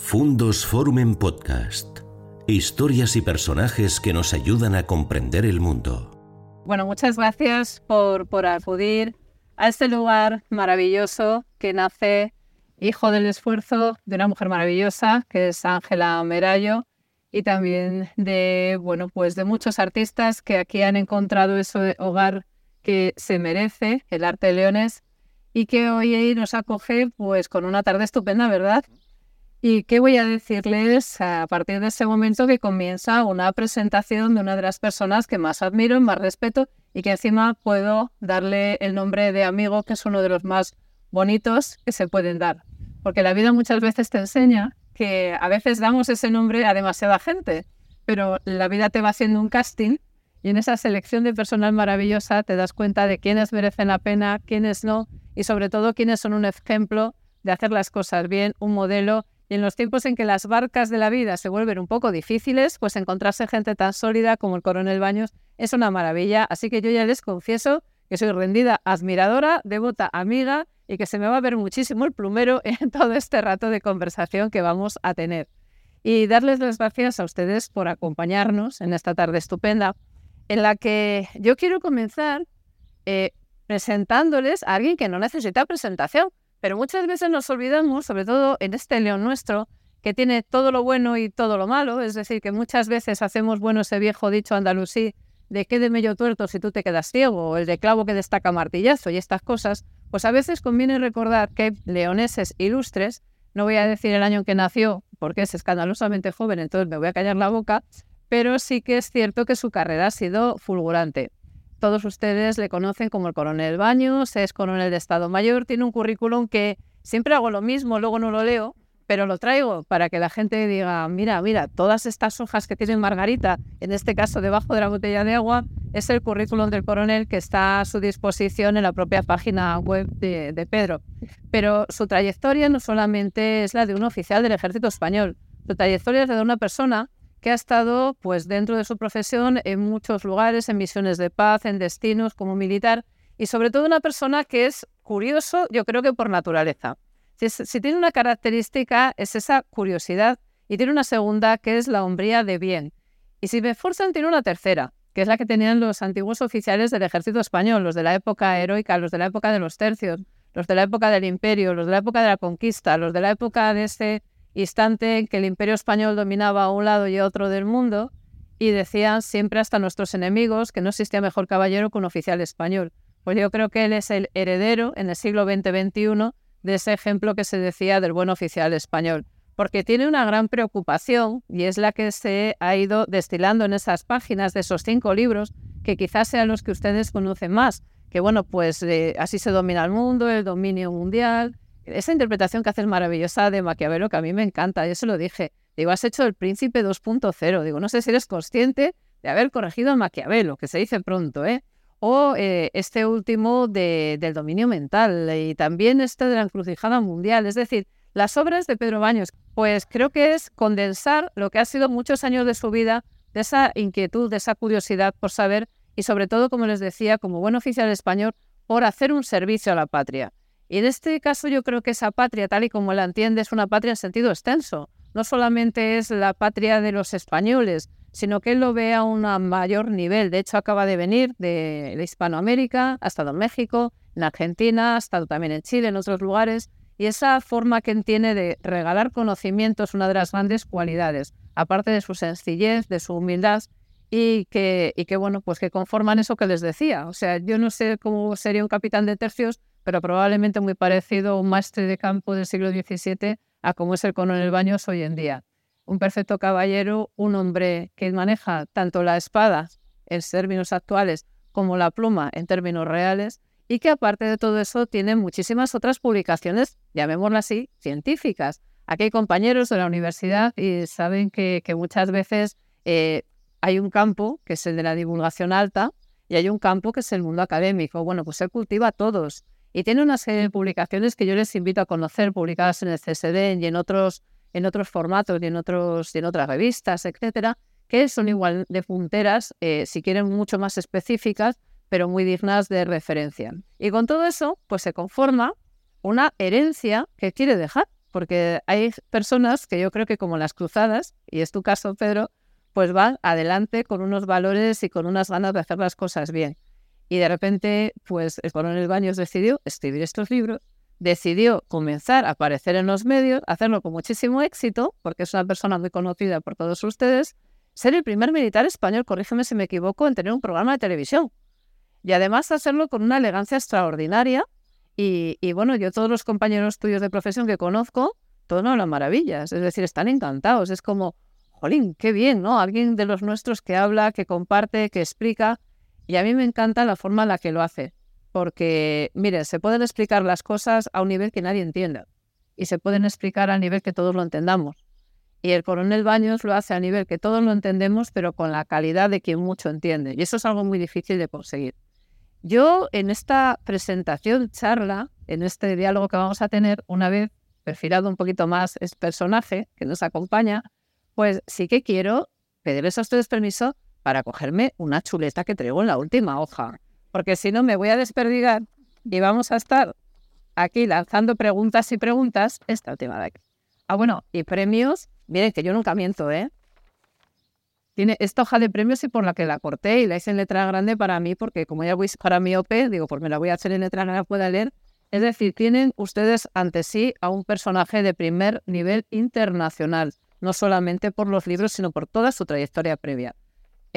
Fundos Forum en Podcast. Historias y personajes que nos ayudan a comprender el mundo. Bueno, muchas gracias por, acudir a este lugar maravilloso que nace hijo del esfuerzo de una mujer maravillosa que es Ángela Merayo y también de bueno pues de muchos artistas que aquí han encontrado ese hogar que se merece el arte de leones y que hoy nos acoge pues con una tarde estupenda verdad y qué voy a decirles a partir de ese momento que comienza una presentación de una de las personas que más admiro, más respeto y que encima puedo darle el nombre de amigo, que es uno de los más bonitos que se pueden dar. Porque la vida muchas veces te enseña que a veces damos ese nombre a demasiada gente, pero la vida te va haciendo un casting y en esa selección de personal maravillosa te das cuenta de quiénes merecen la pena, quiénes no y sobre todo quiénes son un ejemplo de hacer las cosas bien, un modelo y en los tiempos en que las barcas de la vida se vuelven un poco difíciles, pues encontrarse gente tan sólida como el coronel Baños es una maravilla. Así que yo ya les confieso que soy rendida, admiradora, devota, amiga y que se me va a ver muchísimo el plumero en todo este rato de conversación que vamos a tener. Y darles las gracias a ustedes por acompañarnos en esta tarde estupenda, en la que yo quiero comenzar eh, presentándoles a alguien que no necesita presentación, pero muchas veces nos olvidamos, sobre todo en este león nuestro, que tiene todo lo bueno y todo lo malo, es decir, que muchas veces hacemos bueno ese viejo dicho andalusí de qué de medio tuerto si tú te quedas ciego, o el de clavo que destaca martillazo y estas cosas, pues a veces conviene recordar que leoneses ilustres, no voy a decir el año en que nació, porque es escandalosamente joven, entonces me voy a callar la boca, pero sí que es cierto que su carrera ha sido fulgurante. Todos ustedes le conocen como el coronel Baños, es coronel de Estado Mayor, tiene un currículum que siempre hago lo mismo, luego no lo leo, pero lo traigo para que la gente diga, mira, mira, todas estas hojas que tiene Margarita, en este caso debajo de la botella de agua, es el currículum del coronel que está a su disposición en la propia página web de, de Pedro. Pero su trayectoria no solamente es la de un oficial del ejército español, su trayectoria es la de una persona que ha estado pues dentro de su profesión en muchos lugares, en misiones de paz, en destinos como militar y sobre todo una persona que es curioso, yo creo que por naturaleza. Si, tiene una característica es esa curiosidad y tiene una segunda que es la hombría de bien. Y si me forzan tiene una tercera, que es la que tenían los antiguos oficiales del ejército español, los de la época heroica, los de la época de los tercios, los de la época del imperio, los de la época de la conquista, los de la época de ese instante en que el imperio español dominaba a un lado y a otro del mundo, y decían siempre hasta nuestros enemigos que no existía mejor caballero que un oficial español. Pues yo creo que él es el heredero en el siglo XX-XXI de ese ejemplo que se decía del buen oficial español, porque tiene una gran preocupación y es la que se ha ido destilando en esas páginas de esos cinco libros, que quizás sean los que ustedes conocen más, que bueno, pues eh, así se domina el mundo, el dominio mundial, esa interpretación que haces maravillosa de Maquiavelo, que a mí me encanta, yo se lo dije. Digo, has hecho el príncipe 2.0. Digo, no sé si eres consciente de haber corregido a Maquiavelo, que se dice pronto, ¿eh? O eh, este último de, del dominio mental y también este de la encrucijada mundial. Es decir, las obras de Pedro Baños, pues creo que es condensar lo que ha sido muchos años de su vida, de esa inquietud, de esa curiosidad por saber y sobre todo, como les decía, como buen oficial español, por hacer un servicio a la patria. Y en este caso yo creo que esa patria, tal y como la entiende, es una patria en sentido extenso. No solamente es la patria de los españoles, sino que él lo ve a un mayor nivel. De hecho, acaba de venir de, Hispanoamérica, ha estado en México, en Argentina, ha estado también en Chile, en otros lugares. Y esa forma que él tiene de regalar conocimiento es una de las grandes cualidades, aparte de su sencillez, de su humildad y que, y que bueno, pues que conforman eso que les decía. O sea, yo no sé cómo sería un capitán de tercios pero probablemente muy parecido a un maestre de campo del siglo XVII a como es el coronel Baños hoy en día. Un perfecto caballero, un hombre que maneja tanto la espada en términos actuales como la pluma en términos reales y que aparte de todo eso tiene muchísimas otras publicaciones, llamémoslas así, científicas. Aquí hay compañeros de la universidad y saben que, muchas veces eh, hay un campo que es el de la divulgación alta y hay un campo que es el mundo académico. Bueno, pues él cultiva todos y tiene una serie de publicaciones que yo les invito a conocer, publicadas en el CSD y en otros, en otros formatos y en, otros, en otras revistas, etcétera, que son igual de punteras, eh, si quieren mucho más específicas, pero muy dignas de referencia. Y con todo eso, pues se conforma una herencia que quiere dejar. porque hay personas que yo creo que como las cruzadas, y es tu caso, Pedro, pues van adelante con unos valores y con unas ganas de hacer las cosas bien. Y de repente, pues el coronel Baños decidió escribir estos libros, decidió comenzar a aparecer en los medios, hacerlo con muchísimo éxito, porque es una persona muy conocida por todos ustedes, ser el primer militar español, corrígeme si me equivoco, en tener un programa de televisión. Y además hacerlo con una elegancia extraordinaria. Y, bueno, yo todos los compañeros tuyos de profesión que conozco, todos no hablan maravillas, es decir, están encantados. Es como, jolín, qué bien, ¿no? Alguien de los nuestros que habla, que comparte, que explica. Y a mí me encanta la forma en la que lo hace. Porque, mire, se pueden explicar las cosas a un nivel que nadie entienda. Y se pueden explicar a nivel que todos lo entendamos. Y el coronel Baños lo hace a nivel que todos lo entendemos, pero con la calidad de quien mucho entiende. Y eso es algo muy difícil de conseguir. Yo en esta presentación, charla, en este diálogo que vamos a tener, una vez perfilado un poquito más es personaje que nos acompaña, pues sí que quiero pedirles a ustedes permiso para cogerme una chuleta que traigo en la última hoja, porque si no me voy a desperdigar y vamos a estar aquí lanzando preguntas y preguntas esta última de aquí. Ah, bueno, y premios Miren, que yo nunca miento, ¿eh? Tiene esta hoja de premios y por la que la corté y la hice en letra grande para mí, porque como ya voy para mi OP, digo, pues me la voy a hacer en letra grande, pueda leer. Es decir, tienen ustedes ante sí a un personaje de primer nivel internacional, no solamente por los libros, sino por toda su trayectoria previa.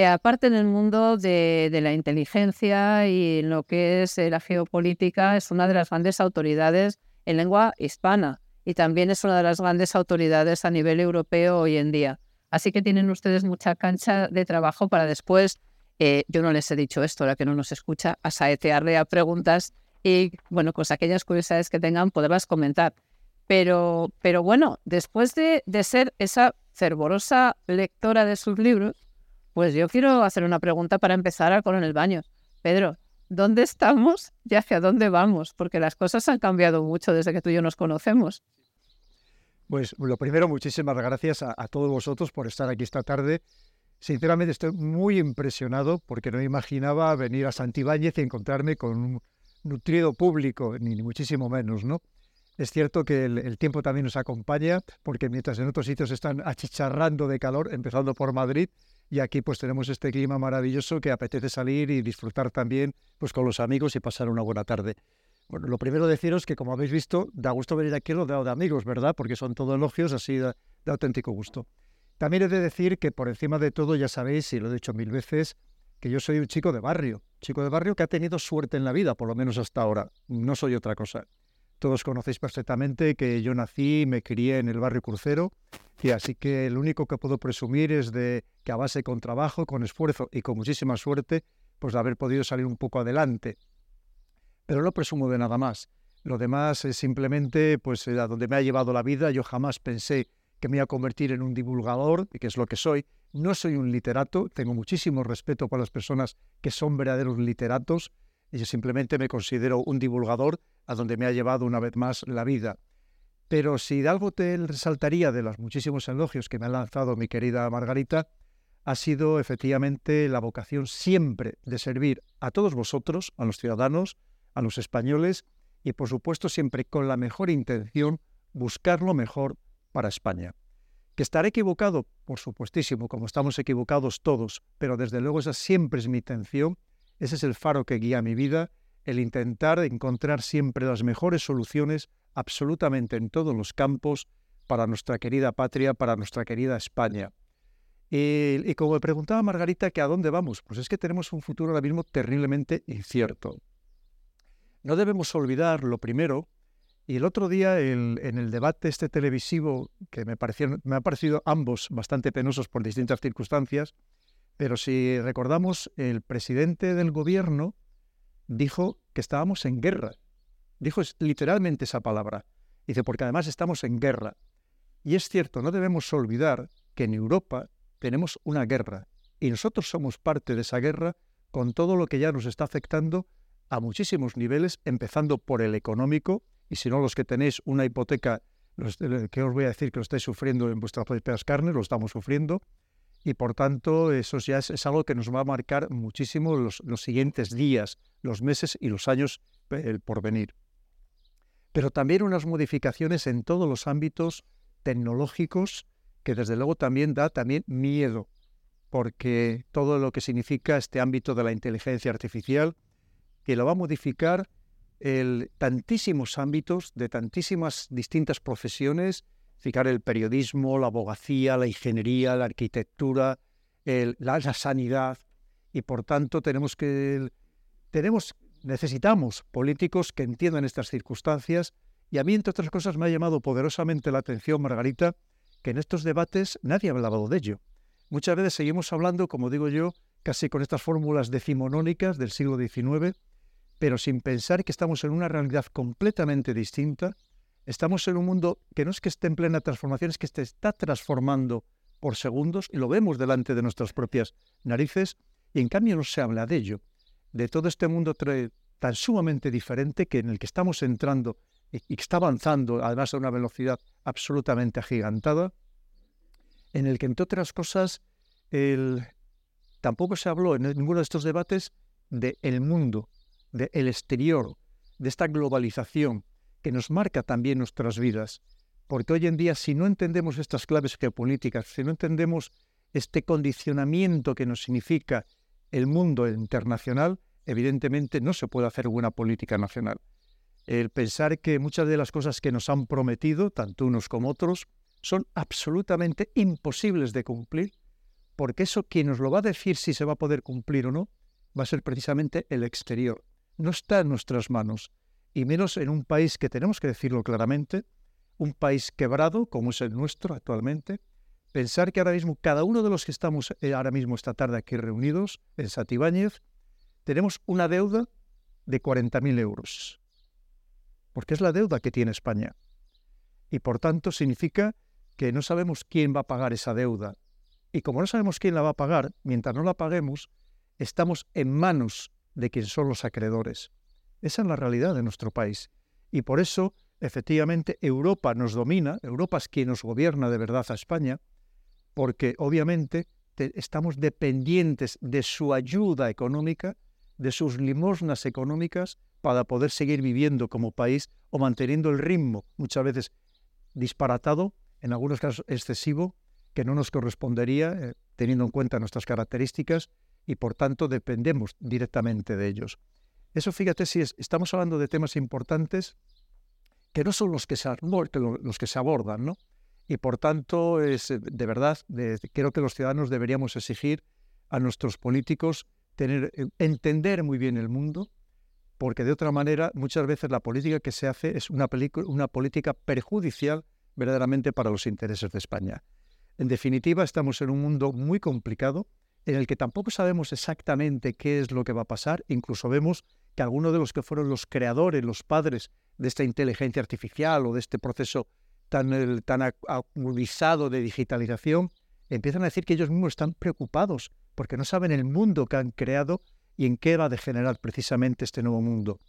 Eh, aparte en el mundo de, la inteligencia y en lo que es eh, la geopolítica, es una de las grandes autoridades en lengua hispana y también es una de las grandes autoridades a nivel europeo hoy en día. Así que tienen ustedes mucha cancha de trabajo para después, eh, yo no les he dicho esto, la que no nos escucha, a a preguntas y, bueno, pues aquellas curiosidades que tengan, poderlas comentar. Pero, pero bueno, después de, de ser esa fervorosa lectora de sus libros, pues yo quiero hacer una pregunta para empezar con el baño. Pedro, dónde estamos y hacia dónde vamos, porque las cosas han cambiado mucho desde que tú y yo nos conocemos. Pues lo primero, muchísimas gracias a, todos vosotros por estar aquí esta tarde. Sinceramente estoy muy impresionado porque no imaginaba venir a Santibáñez y encontrarme con un nutrido público, ni, muchísimo menos, ¿no? Es cierto que el, tiempo también nos acompaña, porque mientras en otros sitios están achicharrando de calor, empezando por Madrid, y aquí pues tenemos este clima maravilloso que apetece salir y disfrutar también pues con los amigos y pasar una buena tarde. Bueno, lo primero deciros que como habéis visto, da gusto venir aquí rodeado de amigos, ¿verdad? Porque son todos elogios así de, de auténtico gusto. También he de decir que por encima de todo, ya sabéis, y lo he dicho mil veces, que yo soy un chico de barrio, chico de barrio que ha tenido suerte en la vida, por lo menos hasta ahora. No soy otra cosa. Todos conocéis perfectamente que yo nací y me crié en el barrio crucero, y así que lo único que puedo presumir es de que a base con trabajo, con esfuerzo y con muchísima suerte, pues de haber podido salir un poco adelante. Pero no presumo de nada más. Lo demás es simplemente pues a donde me ha llevado la vida. Yo jamás pensé que me iba a convertir en un divulgador, que es lo que soy. No soy un literato, tengo muchísimo respeto por las personas que son verdaderos literatos, yo simplemente me considero un divulgador a donde me ha llevado una vez más la vida. Pero si algo te resaltaría de los muchísimos elogios que me ha lanzado mi querida Margarita, ha sido efectivamente la vocación siempre de servir a todos vosotros, a los ciudadanos, a los españoles, y por supuesto siempre con la mejor intención, buscar lo mejor para España. Que estaré equivocado, por supuestísimo, como estamos equivocados todos, pero desde luego esa siempre es mi intención, ese es el faro que guía mi vida el intentar encontrar siempre las mejores soluciones absolutamente en todos los campos para nuestra querida patria, para nuestra querida España. Y, como me preguntaba Margarita a dónde vamos, pues es que tenemos un futuro ahora mismo terriblemente incierto. No debemos olvidar lo primero, y el otro día en el debate este televisivo, que me, me ha parecido ambos bastante penosos por distintas circunstancias, pero si recordamos, el presidente del gobierno dijo que estábamos en guerra. Dijo literalmente esa palabra. Dice, porque además estamos en guerra. Y es cierto, no debemos olvidar que en Europa tenemos una guerra y nosotros somos parte de esa guerra con todo lo que ya nos está afectando a muchísimos niveles, empezando por el económico, y si no los que tenéis una hipoteca, que os voy a decir que lo estáis sufriendo en vuestras propias carnes, lo estamos sufriendo, y por tanto eso ya es, algo que nos va a marcar muchísimo los, siguientes días, los meses y los años por venir. pero también unas modificaciones en todos los ámbitos tecnológicos que desde luego también da también miedo, porque todo lo que significa este ámbito de la inteligencia artificial, que lo va a modificar el, tantísimos ámbitos de tantísimas distintas profesiones, el periodismo, la abogacía, la ingeniería, la arquitectura, la, sanidad, y por tanto tenemos que tenemos necesitamos políticos que entiendan estas circunstancias y a mí entre otras cosas me ha llamado poderosamente la atención Margarita que en estos debates nadie ha hablado de ello. Muchas veces seguimos hablando, como digo yo, casi con estas fórmulas decimonónicas del siglo XIX, pero sin pensar que estamos en una realidad completamente distinta. Estamos en un mundo que no es que esté en plena transformación, es que se está transformando por segundos y lo vemos delante de nuestras propias narices. Y en cambio no se habla de ello, de todo este mundo tan sumamente diferente que en el que estamos entrando y que está avanzando además a una velocidad absolutamente agigantada, en el que, entre otras cosas, el, tampoco se habló en ninguno de estos debates del el mundo, del exterior, de esta globalización que nos marca también nuestras vidas. Porque hoy en día, si no entendemos estas claves geopolíticas, si no entendemos este condicionamiento que nos significa el mundo internacional, evidentemente no se puede hacer buena política nacional el pensar que muchas de las cosas que nos han prometido, tanto unos como otros, son absolutamente imposibles de cumplir, porque eso quien nos lo va a decir si se va a poder cumplir o no, va a ser precisamente el exterior. No está en nuestras manos, y menos en un país que tenemos que decirlo claramente, un país quebrado como es el nuestro actualmente, pensar que ahora mismo cada uno de los que estamos eh, ahora mismo esta tarde aquí reunidos en Satibáñez, tenemos una deuda de 40.000 euros porque es la deuda que tiene España. Y por tanto significa que no sabemos quién va a pagar esa deuda. Y como no sabemos quién la va a pagar, mientras no la paguemos, estamos en manos de quien son los acreedores. Esa es la realidad de nuestro país. Y por eso, efectivamente, Europa nos domina, Europa es quien nos gobierna de verdad a España, porque obviamente estamos dependientes de su ayuda económica, de sus limosnas económicas, para poder seguir viviendo como país o manteniendo el ritmo, muchas veces disparatado, en algunos casos excesivo, que no nos correspondería eh, teniendo en cuenta nuestras características y por tanto dependemos directamente de ellos. Eso fíjate si estamos hablando de temas importantes que no son los que se, los abordan, ¿no? Y por tanto, es, eh, de verdad, creo que los ciudadanos deberíamos exigir a nuestros políticos eh, entender muy bien el mundo, porque de otra manera muchas veces la política que se hace es una, una política perjudicial verdaderamente para los intereses de España. En definitiva, estamos en un mundo muy complicado en el que tampoco sabemos exactamente qué es lo que va a pasar. Incluso vemos que algunos de los que fueron los creadores, los padres de esta inteligencia artificial o de este proceso tan, tan agudizado de digitalización, empiezan a decir que ellos mismos están preocupados porque no saben el mundo que han creado y en qué va a degenerar precisamente este nuevo mundo.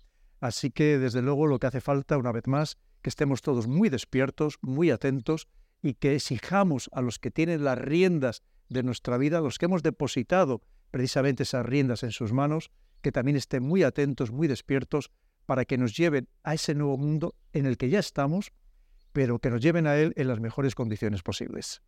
Así que, desde luego, lo que hace falta, una vez más, que estemos todos muy despiertos, muy atentos y que exijamos a los que tienen las riendas de nuestra vida, los que hemos depositado precisamente esas riendas en sus manos, que también estén muy atentos, muy despiertos, para que nos lleven a ese nuevo mundo en el que ya estamos, pero que nos lleven a él en las mejores condiciones posibles.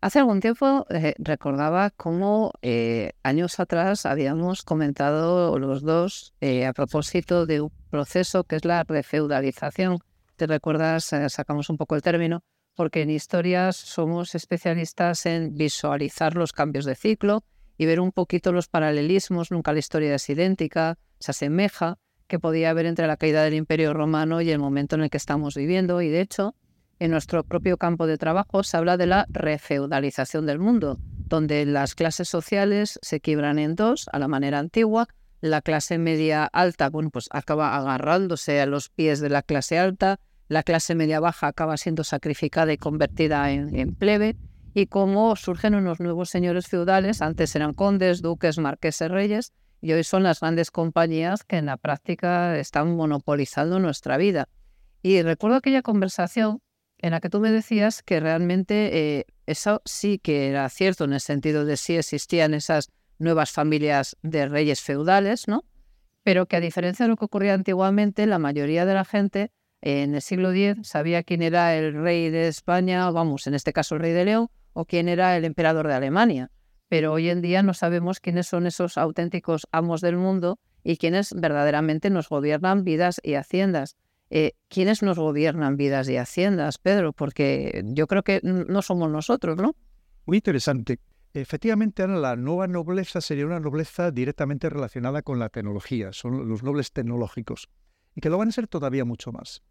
Hace algún tiempo eh, recordaba cómo eh, años atrás habíamos comentado los dos eh, a propósito de un proceso que es la refeudalización. ¿Te recuerdas? sacamos un poco el término, porque en historias somos especialistas en visualizar los cambios de ciclo y ver un poquito los paralelismos. Nunca la historia es idéntica, se asemeja, que podía haber entre la caída del Imperio Romano y el momento en el que estamos viviendo. Y de hecho, en nuestro propio campo de trabajo se habla de la refeudalización del mundo, donde las clases sociales se quiebran en dos a la manera antigua. La clase media alta, bueno, pues acaba agarrándose a los pies de la clase alta, la clase media baja acaba siendo sacrificada y convertida en, en plebe, y cómo surgen unos nuevos señores feudales, antes eran condes, duques, marqueses, reyes, y hoy son las grandes compañías que en la práctica están monopolizando nuestra vida. Y recuerdo aquella conversación en la que tú me decías que realmente eh, eso sí que era cierto en el sentido de si existían esas nuevas familias de reyes feudales, ¿no? Pero que a diferencia de lo que ocurría antiguamente, la mayoría de la gente en el siglo X sabía quién era el rey de España, vamos, en este caso el rey de León, o quién era el emperador de Alemania. Pero hoy en día no sabemos quiénes son esos auténticos amos del mundo y quiénes verdaderamente nos gobiernan vidas y haciendas. Eh, ¿Quiénes nos gobiernan vidas y haciendas, Pedro? Porque yo creo que no somos nosotros, ¿no? Muy interesante. Efectivamente, Ana, la nueva nobleza sería una nobleza directamente relacionada con la tecnología, son los nobles tecnológicos, y que lo van a ser todavía mucho más.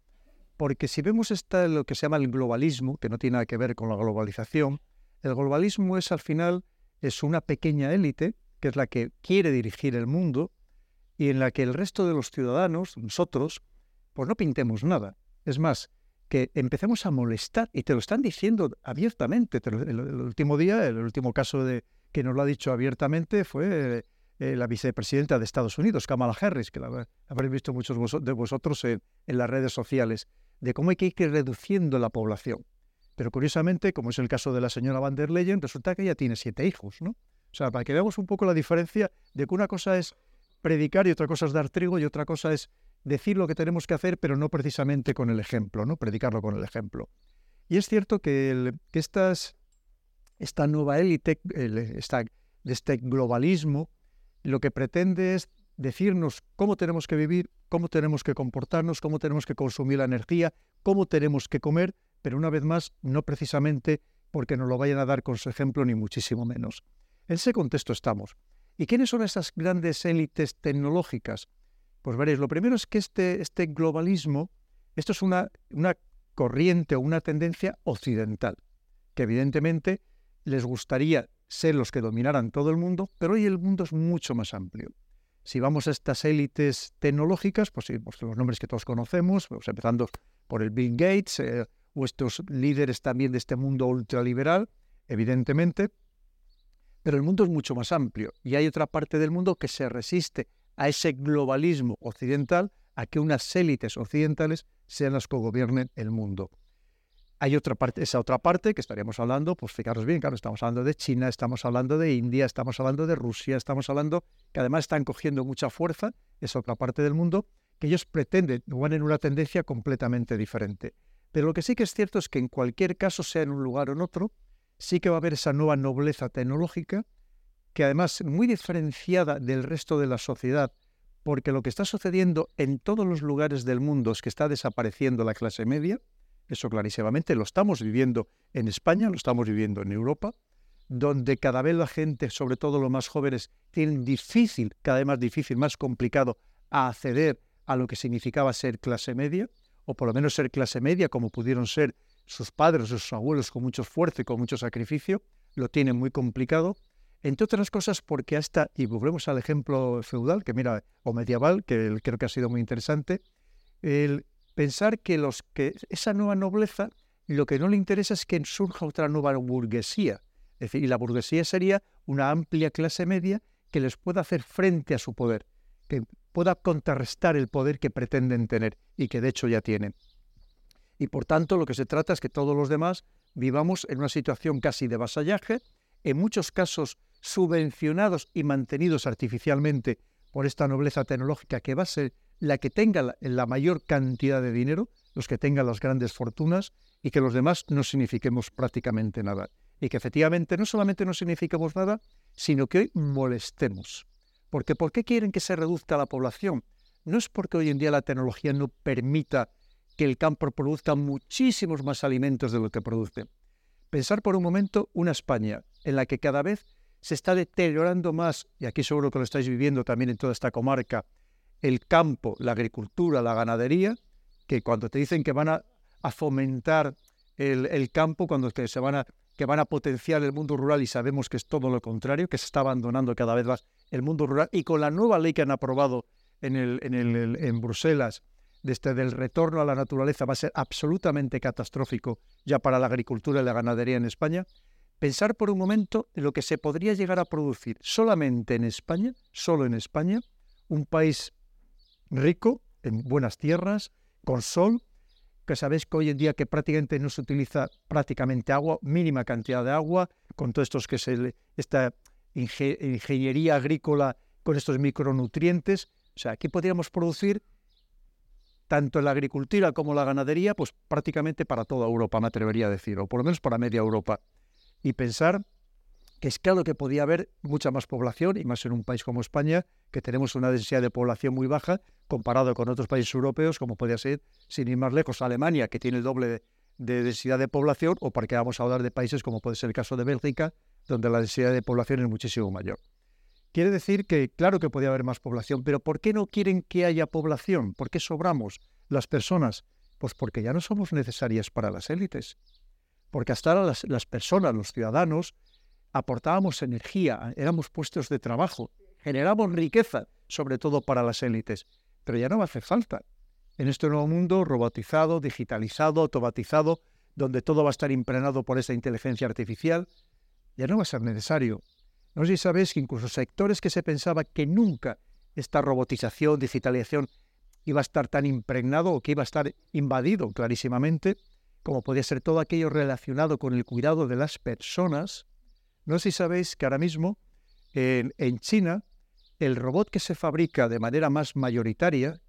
Porque si vemos esta, lo que se llama el globalismo, que no tiene nada que ver con la globalización, el globalismo es al final es una pequeña élite, que es la que quiere dirigir el mundo, y en la que el resto de los ciudadanos, nosotros, pues no pintemos nada. Es más, que empecemos a molestar, y te lo están diciendo abiertamente. el, último día, el último caso de que nos lo ha dicho abiertamente fue eh, la vicepresidenta de Estados Unidos, Kamala Harris, que la habréis visto muchos de vosotros en, las redes sociales, de cómo hay que ir reduciendo la población. Pero curiosamente, como es el caso de la señora Van der Leyen, resulta que ella tiene siete hijos, ¿no? O sea, para que veamos un poco la diferencia de que una cosa es predicar y otra cosa es dar trigo y otra cosa es decir lo que tenemos que hacer, pero no precisamente con el ejemplo, ¿no? Predicarlo con el ejemplo. Y es cierto que, esta nueva élite, este globalismo, lo que pretende es decirnos cómo tenemos que vivir, cómo tenemos que comportarnos, cómo tenemos que consumir la energía, cómo tenemos que comer, pero una vez más, no precisamente porque nos lo vayan a dar con su ejemplo, ni muchísimo menos. En ese contexto estamos. ¿Y quiénes son esas grandes élites tecnológicas? Pues veréis, lo primero es que este, este globalismo, esto es una, una corriente o una tendencia occidental, que evidentemente les gustaría ser los que dominaran todo el mundo, pero hoy el mundo es mucho más amplio. Si vamos a estas élites tecnológicas, pues, pues los nombres que todos conocemos, pues empezando por el Bill Gates, eh, o estos líderes también de este mundo ultraliberal, evidentemente, pero el mundo es mucho más amplio y hay otra parte del mundo que se resiste a ese globalismo occidental, a que unas élites occidentales sean las que gobiernen el mundo. Hay otra parte, esa otra parte que estaríamos hablando, pues fijaros bien, claro, estamos hablando de China, estamos hablando de India, estamos hablando de Rusia, estamos hablando que además están cogiendo mucha fuerza, esa otra parte del mundo, que ellos pretenden, van en una tendencia completamente diferente. Pero lo que sí que es cierto es que en cualquier caso, sea en un lugar o en otro, sí que va a haber esa nueva nobleza tecnológica que además muy diferenciada del resto de la sociedad, porque lo que está sucediendo en todos los lugares del mundo es que está desapareciendo la clase media, eso clarísimamente lo estamos viviendo en España, lo estamos viviendo en Europa, donde cada vez la gente, sobre todo los más jóvenes, tienen difícil, cada vez más difícil, más complicado a acceder a lo que significaba ser clase media, o por lo menos ser clase media como pudieron ser sus padres, sus abuelos con mucho esfuerzo y con mucho sacrificio, lo tienen muy complicado entre otras cosas porque hasta, y volvemos al ejemplo feudal, que mira, o medieval, que creo que ha sido muy interesante, el pensar que, los, que esa nueva nobleza lo que no le interesa es que surja otra nueva burguesía. Es decir, y la burguesía sería una amplia clase media que les pueda hacer frente a su poder, pueda contrarrestar el poder que pretenden tener y que de hecho ya tienen. Y por tanto, lo que se trata es que todos los demás vivamos en una situación casi de vasallaje, en muchos casos subvencionados y mantenidos artificialmente por esta nobleza tecnológica que va a ser la que tenga la, mayor cantidad de dinero, los que tengan las grandes fortunas, y que los demás no signifiquemos prácticamente nada. Y que efectivamente no solamente no signifiquemos nada, sino que hoy molestemos. Porque ¿por qué quieren que se reduzca la población? No es porque hoy en día la tecnología no permita que el campo produzca muchísimos más alimentos de lo que produce. Pensar por un momento una España en la que cada vez se está deteriorando más, y aquí seguro que lo estáis viviendo también en toda esta comarca, el campo, la agricultura, la ganadería, que cuando te dicen que van a, fomentar el, campo, cuando que se van a que van a potenciar el mundo rural y sabemos que es todo lo contrario, que se está abandonando cada vez más el mundo rural y con la nueva ley que han aprobado en, el, en, el, en Bruselas desde el retorno a la naturaleza va a ser absolutamente catastrófico ya para la agricultura y la ganadería en España, pensar por un momento en lo que se podría llegar a producir solamente en España, solo en España, un país rico, en buenas tierras, con sol, que sabéis que hoy en día que prácticamente no se utiliza prácticamente agua, mínima cantidad de agua, con todo estos que se esta ingeniería agrícola con estos micronutrientes. O sea, aquí podríamos producir tanto en la agricultura como la ganadería, pues prácticamente para toda Europa, me atrevería a decir, o por lo menos para media Europa. Y pensar que es claro que podía haber mucha más población, y más en un país como España, que tenemos una densidad de población muy baja, comparado con otros países europeos, como podría ser, sin ir más lejos, Alemania, que tiene el doble de, densidad de población, o para que vamos a hablar de países como puede ser el caso de Bélgica, donde la densidad de población es muchísimo mayor. Quiere decir que, claro que podía haber más población, pero ¿por qué no quieren que haya población? ¿Por qué sobramos las personas? Pues porque ya no somos necesarias para las élites. Porque hasta ahora las personas, los ciudadanos, aportábamos energía, éramos puestos de trabajo, generamos riqueza, sobre todo para las élites. Pero ya no hacer falta. En este nuevo mundo robotizado, digitalizado, automatizado, donde todo va a estar impregnado por esa inteligencia artificial, ya no va a ser necesario. No sé si sabéis que incluso sectores que se pensaba que nunca esta robotización, digitalización iba a estar tan impregnado o que iba a estar invadido clarísimamente, como podía ser todo aquello relacionado con el cuidado de las personas, no sé si sabéis que ahora mismo en, China el robot que se fabrica de manera más mayoritaria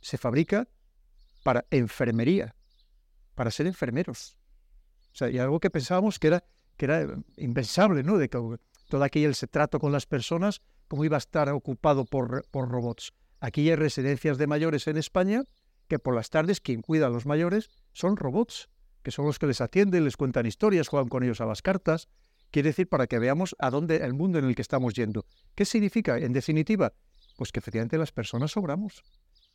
se fabrica para enfermería, para ser enfermeros. O sea, y algo que pensábamos que era, que era impensable, ¿no? De que todo aquel trato con las personas, cómo iba a estar ocupado por, por robots. Aquí hay residencias de mayores en España que por las tardes quien cuida a los mayores son robots, que son los que les atienden, les cuentan historias, juegan con ellos a las cartas, Quiere decir para que veamos a dónde el mundo en el que estamos yendo. ¿Qué significa? En definitiva, pues que efectivamente las personas sobramos.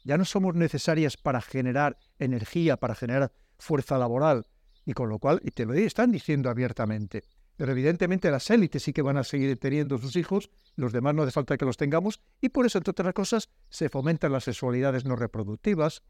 Ya no somos necesarias para generar energía, para generar fuerza laboral. Y con lo cual, y te lo están diciendo abiertamente. Pero evidentemente las élites sí que van a seguir teniendo sus hijos, los demás no hace falta que los tengamos, y por eso, entre otras cosas, se fomentan las sexualidades no reproductivas,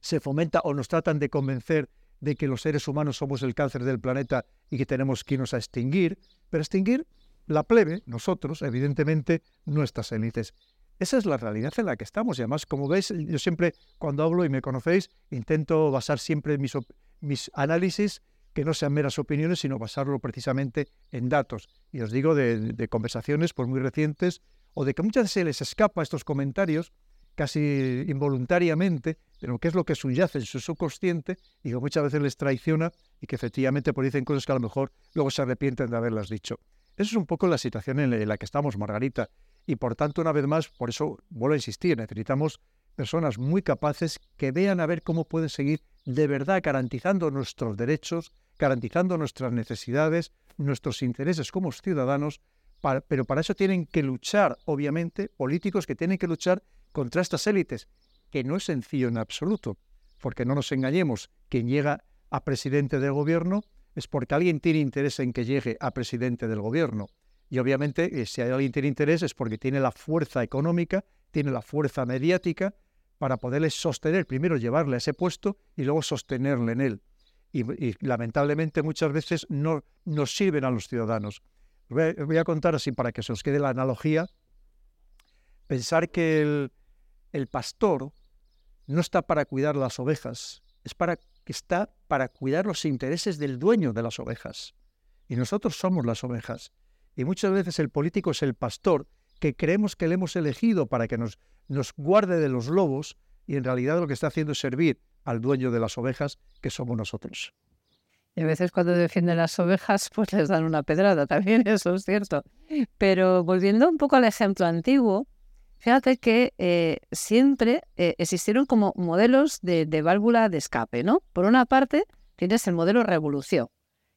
se fomenta o nos tratan de convencer de que los seres humanos somos el cáncer del planeta y que tenemos que irnos a extinguir, pero extinguir la plebe, nosotros, evidentemente, nuestras élites. Esa es la realidad en la que estamos. Y además, como veis, yo siempre, cuando hablo y me conocéis, intento basar siempre mis, mis análisis, que no sean meras opiniones, sino basarlo precisamente en datos. Y os digo de, conversaciones pues, muy recientes, o de que muchas veces se les escapa estos comentarios, casi involuntariamente, de lo que es lo que subyace en su subconsciente y que muchas veces les traiciona y que efectivamente por dicen cosas que a lo mejor luego se arrepienten de haberlas dicho. Esa es un poco la situación en la que estamos, Margarita. Y por tanto, una vez más, por eso vuelvo a insistir, necesitamos personas muy capaces que vean a ver cómo pueden seguir de verdad garantizando nuestros derechos, garantizando nuestras necesidades, nuestros intereses como ciudadanos, pero para eso tienen que luchar, obviamente, políticos que tienen que luchar contra estas élites, que no es sencillo en absoluto, porque no nos engañemos, quien llega a presidente del gobierno es porque alguien tiene interés en que llegue a presidente del gobierno. Y obviamente, eh, si alguien tiene interés es porque tiene la fuerza económica, tiene la fuerza mediática para poderle sostener, primero llevarle a ese puesto y luego sostenerle en él. Y, lamentablemente muchas veces no nos sirven a los ciudadanos. voy a contar así para que se os quede la analogía. Pensar que el, el pastor no está para cuidar las ovejas, es para que está para cuidar los intereses del dueño de las ovejas. Y nosotros somos las ovejas. Y muchas veces el político es el pastor que creemos que le hemos elegido para que nos, nos guarde de los lobos y en realidad lo que está haciendo es servir al dueño de las ovejas, que somos nosotros. Y a veces cuando defienden las ovejas, pues les dan una pedrada, también eso es cierto. Pero volviendo un poco al ejemplo antiguo, Fíjate que eh, siempre eh, existieron como modelos de, válvula de escape, ¿no? Por una parte, tienes el modelo revolución,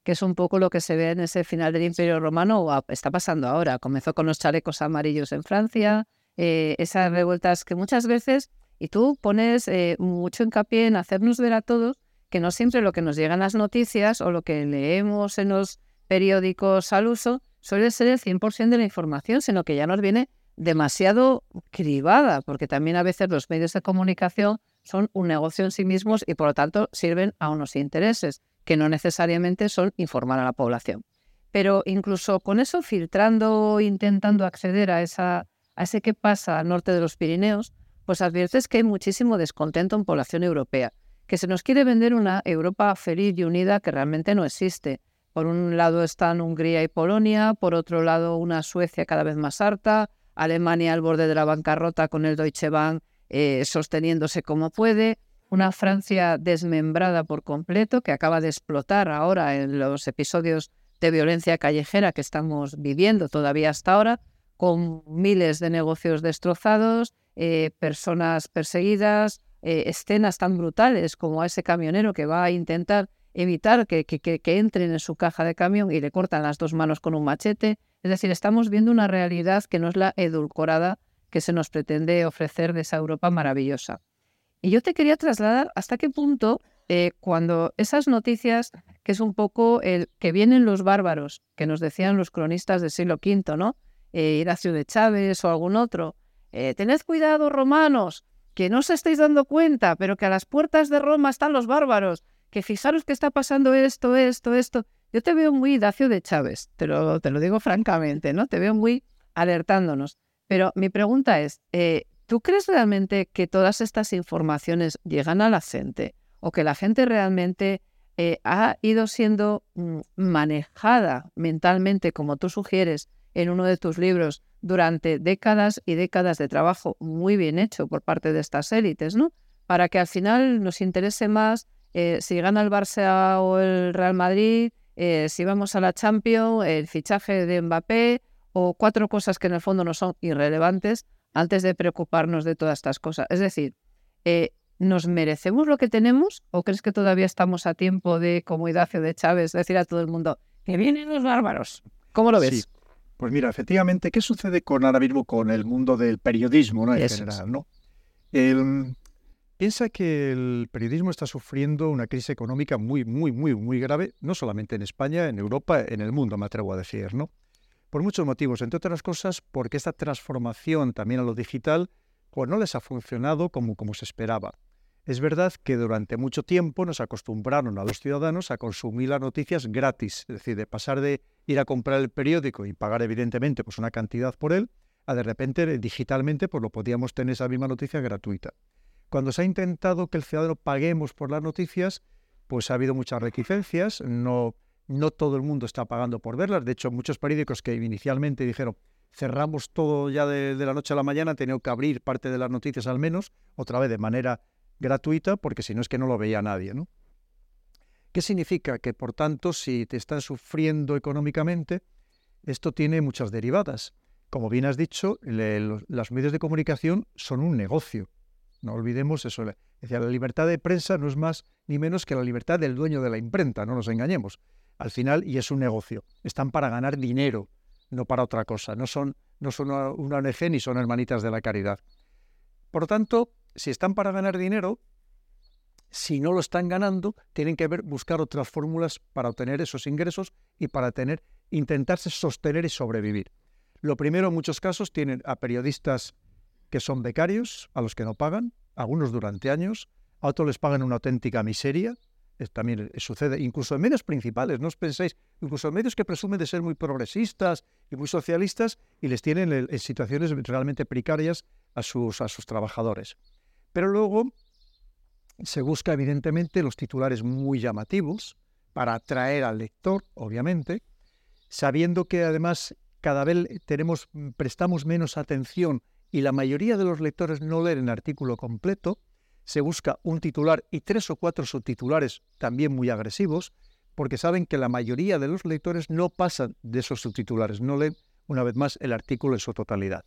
que es un poco lo que se ve en ese final del Imperio Romano, o está pasando ahora. Comenzó con los chalecos amarillos en Francia, eh, esas revueltas que muchas veces, y tú pones mucho hincapié en hacernos ver a todos que no siempre lo que nos llegan las noticias o lo que leemos en los periódicos al uso suele ser el 100% de la información, sino que ya nos viene demasiado cribada, porque también a veces los medios de comunicación son un negocio en sí mismos y por lo tanto sirven a unos intereses que no necesariamente son informar a la población. Pero incluso con eso filtrando, intentando acceder a, esa, a ese que pasa al norte de los Pirineos, pues adviertes que hay muchísimo descontento en población europea, que se nos quiere vender una Europa feliz y unida que realmente no existe. Por un lado están Hungría y Polonia, por otro lado una Suecia cada vez más harta, Alemania al borde de la bancarrota con el Deutsche Bank eh, sosteniéndose como puede, una Francia desmembrada por completo que acaba de explotar ahora en los episodios de violencia callejera que estamos viviendo todavía hasta ahora, con miles de negocios destrozados, eh, personas perseguidas, eh, escenas tan brutales como a ese camionero que va a intentar evitar que, que, entren en su caja de camión y le cortan las dos manos con un machete. Es decir, estamos viendo una realidad que no es la edulcorada que se nos pretende ofrecer de esa Europa maravillosa. Y yo te quería trasladar hasta qué punto eh, cuando esas noticias, que es un poco el que vienen los bárbaros, que nos decían los cronistas del siglo V, ¿no? Eh, de Chávez o algún otro. Eh, tened cuidado, romanos, que no os estáis dando cuenta, pero que a las puertas de Roma están los bárbaros, que fijaros que está pasando esto, esto, esto. Yo te veo muy Dacio de Chávez, te lo, te lo digo francamente, ¿no? Te veo muy alertándonos. Pero mi pregunta es, eh, ¿tú crees realmente que todas estas informaciones llegan a la gente o que la gente realmente eh, ha ido siendo mm, manejada mentalmente, como tú sugieres en uno de tus libros, durante décadas y décadas de trabajo muy bien hecho por parte de estas élites, ¿no? Para que al final nos interese más eh, si gana el Barça o el Real Madrid, si vamos a la Champions, el fichaje de Mbappé o cuatro cosas que en el fondo no son irrelevantes antes de preocuparnos de todas estas cosas. Es decir, eh, ¿nos merecemos lo que tenemos o crees que todavía estamos a tiempo de, como Idacio de Chávez, decir a todo el mundo que vienen los bárbaros? ¿Cómo lo ves? Pues mira, efectivamente, ¿qué sucede con ahora mismo con el mundo del periodismo ¿no? en general? ¿no? Piensa que el periodismo está sufriendo una crisis económica muy, muy, muy, muy grave, no solamente en España, en Europa, en el mundo, me atrevo a decir, ¿no? por muchos motivos, entre otras cosas porque esta transformación también a lo digital pues no les ha funcionado como, como se esperaba. Es verdad que durante mucho tiempo nos acostumbraron a los ciudadanos a consumir las noticias gratis, es decir, de pasar de ir a comprar el periódico y pagar evidentemente pues una cantidad por él, a de repente digitalmente pues lo podíamos tener esa misma noticia gratuita. Cuando se ha intentado que el ciudadano paguemos por las noticias, pues ha habido muchas reticencias, no no todo el mundo está pagando por verlas. De hecho, muchos periódicos que inicialmente dijeron cerramos todo ya de, la noche a la mañana, han tenido que abrir parte de las noticias al menos, otra vez de manera gratuita, porque si no es que no lo veía nadie. ¿no? ¿Qué significa? Que por tanto, si te están sufriendo económicamente, esto tiene muchas derivadas. Como bien has dicho, los, medios de comunicación son un negocio. No olvidemos eso. decía, la libertad de prensa no es más ni menos que la libertad del dueño de la imprenta, no nos engañemos al final y es un negocio. Están para ganar dinero, no para otra cosa. No son, no son una ONG ni son hermanitas de la caridad. Por lo tanto, si están para ganar dinero, si no lo están ganando, tienen que buscar otras fórmulas para obtener esos ingresos y para tener, intentarse sostener y sobrevivir. Lo primero, en muchos casos, tienen a periodistas que son becarios, a los que no pagan, algunos durante años, a otros les pagan una auténtica miseria, también sucede, incluso en medios principales, no os penséis, incluso en medios que presumen de ser muy progresistas y muy socialistas y les tienen en, situaciones realmente precarias a sus, a sus trabajadores. Pero luego se busca evidentemente los titulares muy llamativos para atraer al lector, obviamente, sabiendo que además cada vez tenemos, prestamos menos atención y la mayoría de los lectores no leen el artículo completo, se busca un titular y tres o cuatro subtitulares también muy agresivos, porque saben que la mayoría de los lectores no pasan de esos subtitulares, no leen una vez más el artículo en su totalidad.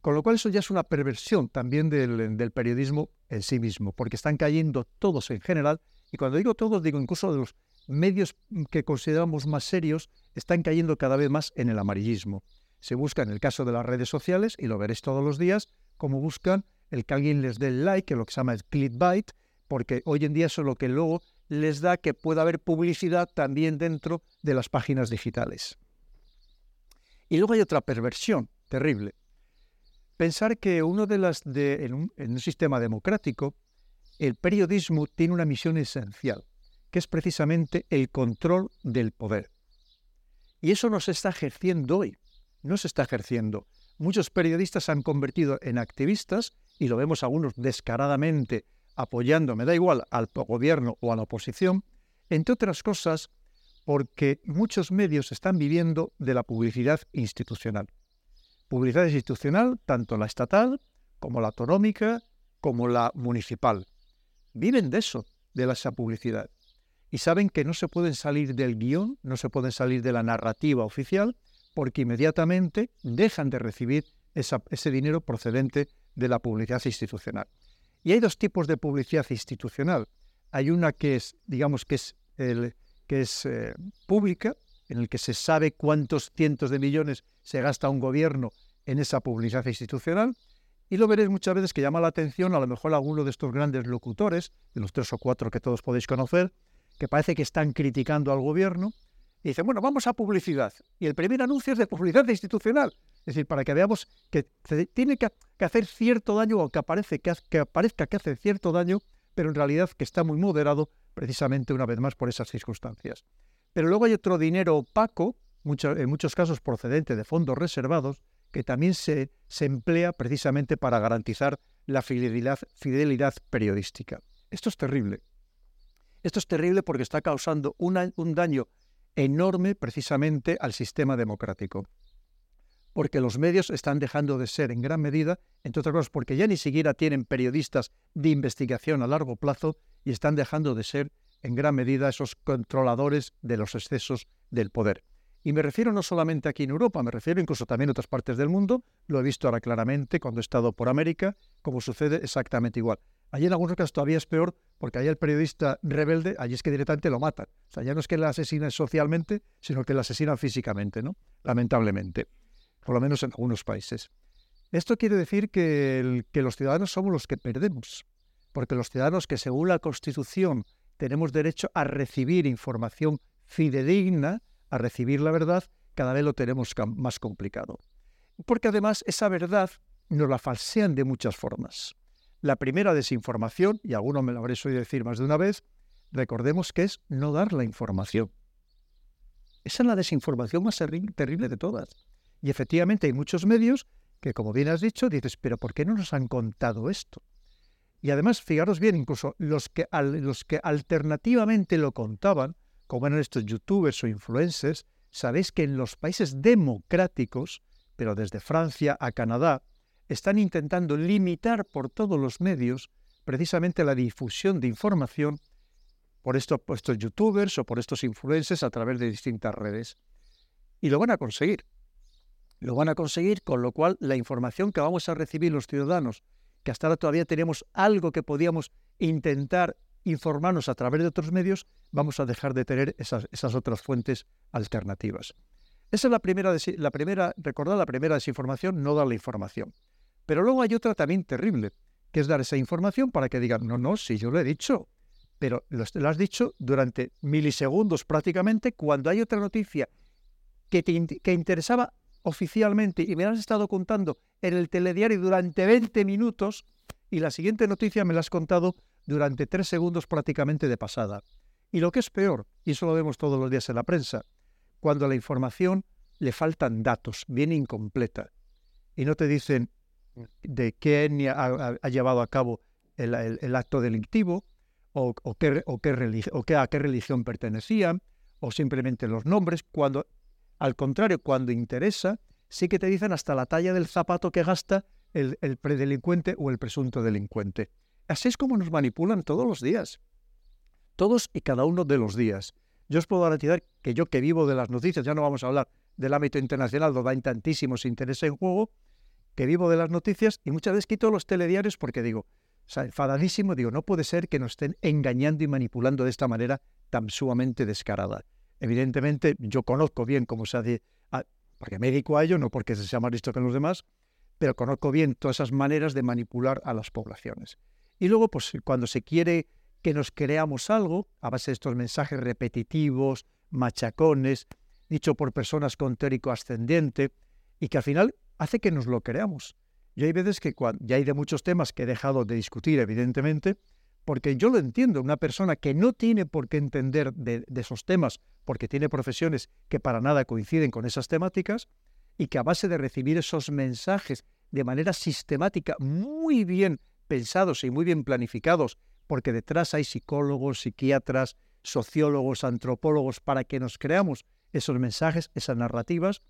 Con lo cual eso ya es una perversión también del, periodismo en sí mismo, porque están cayendo todos en general, y cuando digo todos, digo incluso de los medios que consideramos más serios, están cayendo cada vez más en el amarillismo. Se busca en el caso de las redes sociales, y lo veréis todos los días, cómo buscan el que alguien les dé el like, lo que se llama el clickbait, porque hoy en día eso es lo que luego les da que pueda haber publicidad también dentro de las páginas digitales. Y luego hay otra perversión terrible. Pensar que uno de las de, en un sistema democrático, el periodismo tiene una misión esencial, que es precisamente el control del poder. Y eso no se está ejerciendo hoy, no se está ejerciendo. Muchos periodistas se han convertido en activistas y lo vemos algunos descaradamente apoyando, me da igual, al gobierno o a la oposición, entre otras cosas porque muchos medios están viviendo de la publicidad institucional. Publicidad institucional, tanto la estatal como la autonómica, como la municipal. Viven de eso, de esa publicidad. Y saben que no se pueden salir del guion, no se pueden salir de la narrativa oficial, porque inmediatamente dejan de recibir ese dinero procedente de la publicidad institucional. Y hay dos tipos de publicidad institucional. Hay una que es, digamos, que es, eh, pública, en el que se sabe cuántos cientos de millones se gasta un gobierno en esa publicidad institucional, y lo veréis muchas veces que llama la atención a lo mejor alguno de estos grandes locutores, de los tres o cuatro que todos podéis conocer, que parece que están criticando al gobierno, y dicen, bueno, vamos a publicidad. Y el primer anuncio es de publicidad institucional. Es decir, para que veamos que tiene que, hacer cierto daño o que, que, que aparezca que hace cierto daño, pero en realidad que está muy moderado precisamente una vez más por esas circunstancias. Pero luego hay otro dinero opaco, en muchos casos procedente de fondos reservados, que también se, se emplea precisamente para garantizar la fidelidad, periodística. Esto es terrible. Esto es terrible porque está causando un daño enorme precisamente al sistema democrático. Porque los medios están dejando de ser en gran medida, entre otras cosas, porque ya ni siquiera tienen periodistas de investigación a largo plazo y están dejando de ser en gran medida esos controladores de los excesos del poder. Y me refiero no solamente aquí en Europa, me refiero incluso también a otras partes del mundo. Lo he visto ahora claramente cuando he estado por América, como sucede exactamente igual. Allí en algunos casos todavía es peor porque allí el periodista rebelde, allí es que directamente lo matan. O sea, ya no es que le asesinen socialmente, sino que le asesinan físicamente, ¿no? Lamentablemente. Por lo menos en algunos países. Esto quiere decir que los ciudadanos somos los que perdemos. Porque los ciudadanos que según la Constitución tenemos derecho a recibir información fidedigna, a recibir la verdad, cada vez lo tenemos más complicado. Porque además esa verdad nos la falsean de muchas formas. La primera desinformación, y alguno me lo habréis oído decir más de una vez, recordemos que es no dar la información. Esa es la desinformación más terrible de todas. Y efectivamente hay muchos medios que, como bien has dicho, dices, pero ¿por qué no nos han contado esto? Y además, fijaros bien, incluso los que, los que alternativamente lo contaban, como eran estos youtubers o influencers, sabéis que en los países democráticos, pero desde Francia a Canadá, están intentando limitar por todos los medios precisamente la difusión de información por estos, youtubers o por estos influencers a través de distintas redes. Y lo van a conseguir. Lo van a conseguir, con lo cual la información que vamos a recibir los ciudadanos, que hasta ahora todavía tenemos algo que podíamos intentar informarnos a través de otros medios, vamos a dejar de tener esas, esas otras fuentes alternativas. Esa es la primera, la primera, recordad la primera desinformación, no dar la información. Pero luego hay otra también terrible, que es dar esa información para que digan, no, no, si yo lo he dicho, pero lo, has dicho durante milisegundos prácticamente, cuando hay otra noticia que te que interesaba oficialmente y me has estado contando en el telediario durante 20 minutos y la siguiente noticia me la has contado durante tres segundos prácticamente de pasada. Y lo que es peor, y eso lo vemos todos los días en la prensa, cuando a la información le faltan datos, viene incompleta, y no te dicen de quién ha, llevado a cabo el, acto delictivo, o, qué, o, qué a qué religión pertenecían, o simplemente los nombres, cuando, al contrario, cuando interesa, sí que te dicen hasta la talla del zapato que gasta el, el predelincuente o el presunto delincuente. Así es como nos manipulan todos los días. Todos y cada uno de los días. Yo os puedo garantizar que yo que vivo de las noticias, ya no vamos a hablar del ámbito internacional donde hay tantísimos intereses en juego, que vivo de las noticias y muchas veces quito los telediarios porque digo, o enfadadísimo, digo, no puede ser que nos estén engañando y manipulando de esta manera tan sumamente descarada. Evidentemente, yo conozco bien cómo se hace, ah, porque me dedico a ello, no porque se sea más listo que los demás, pero conozco bien todas esas maneras de manipular a las poblaciones. Y luego, pues cuando se quiere que nos creamos algo, a base de estos mensajes repetitivos, machacones, dicho por personas con teórico ascendente, y que al final hace que nos lo creamos. Yo hay veces que cuando, ya hay de muchos temas que he dejado de discutir, evidentemente, porque yo lo entiendo, una persona que no tiene por qué entender de, de esos temas, porque tiene profesiones que para nada coinciden con esas temáticas, y que a base de recibir esos mensajes de manera sistemática, muy bien pensados y muy bien planificados, porque detrás hay psicólogos, psiquiatras, sociólogos, antropólogos, para que nos creamos esos mensajes, esas narrativas,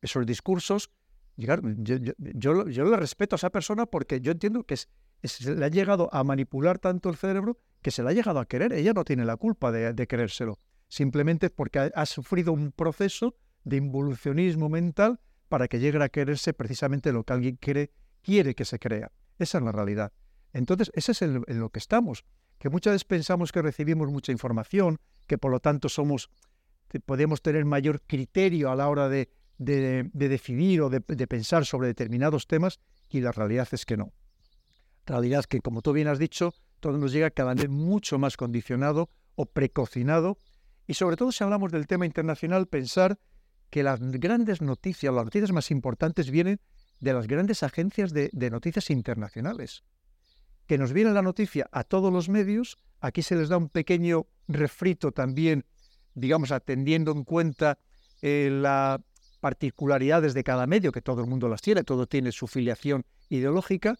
esos discursos. Yo, le respeto a esa persona porque yo entiendo que se le ha llegado a manipular tanto el cerebro que se le ha llegado a querer. Ella no tiene la culpa de, querérselo, simplemente porque ha, sufrido un proceso de involucionismo mental para que llegue a quererse precisamente lo que alguien quiere, que se crea. Esa es la realidad. Entonces, ese es en lo que estamos, que muchas veces pensamos que recibimos mucha información, que por lo tanto somos, podemos tener mayor criterio a la hora de, de, de decidir o de, pensar sobre determinados temas, y la realidad es que no. La realidad que, como tú bien has dicho, todo nos llega cada vez mucho más condicionado o precocinado, y sobre todo si hablamos del tema internacional, pensar que las grandes noticias, las noticias más importantes vienen de las grandes agencias de, noticias internacionales. Que nos viene la noticia a todos los medios, aquí se les da un pequeño refrito también, digamos, atendiendo en cuenta eh, las particularidades de cada medio, que todo el mundo las tiene, todo tiene su filiación ideológica,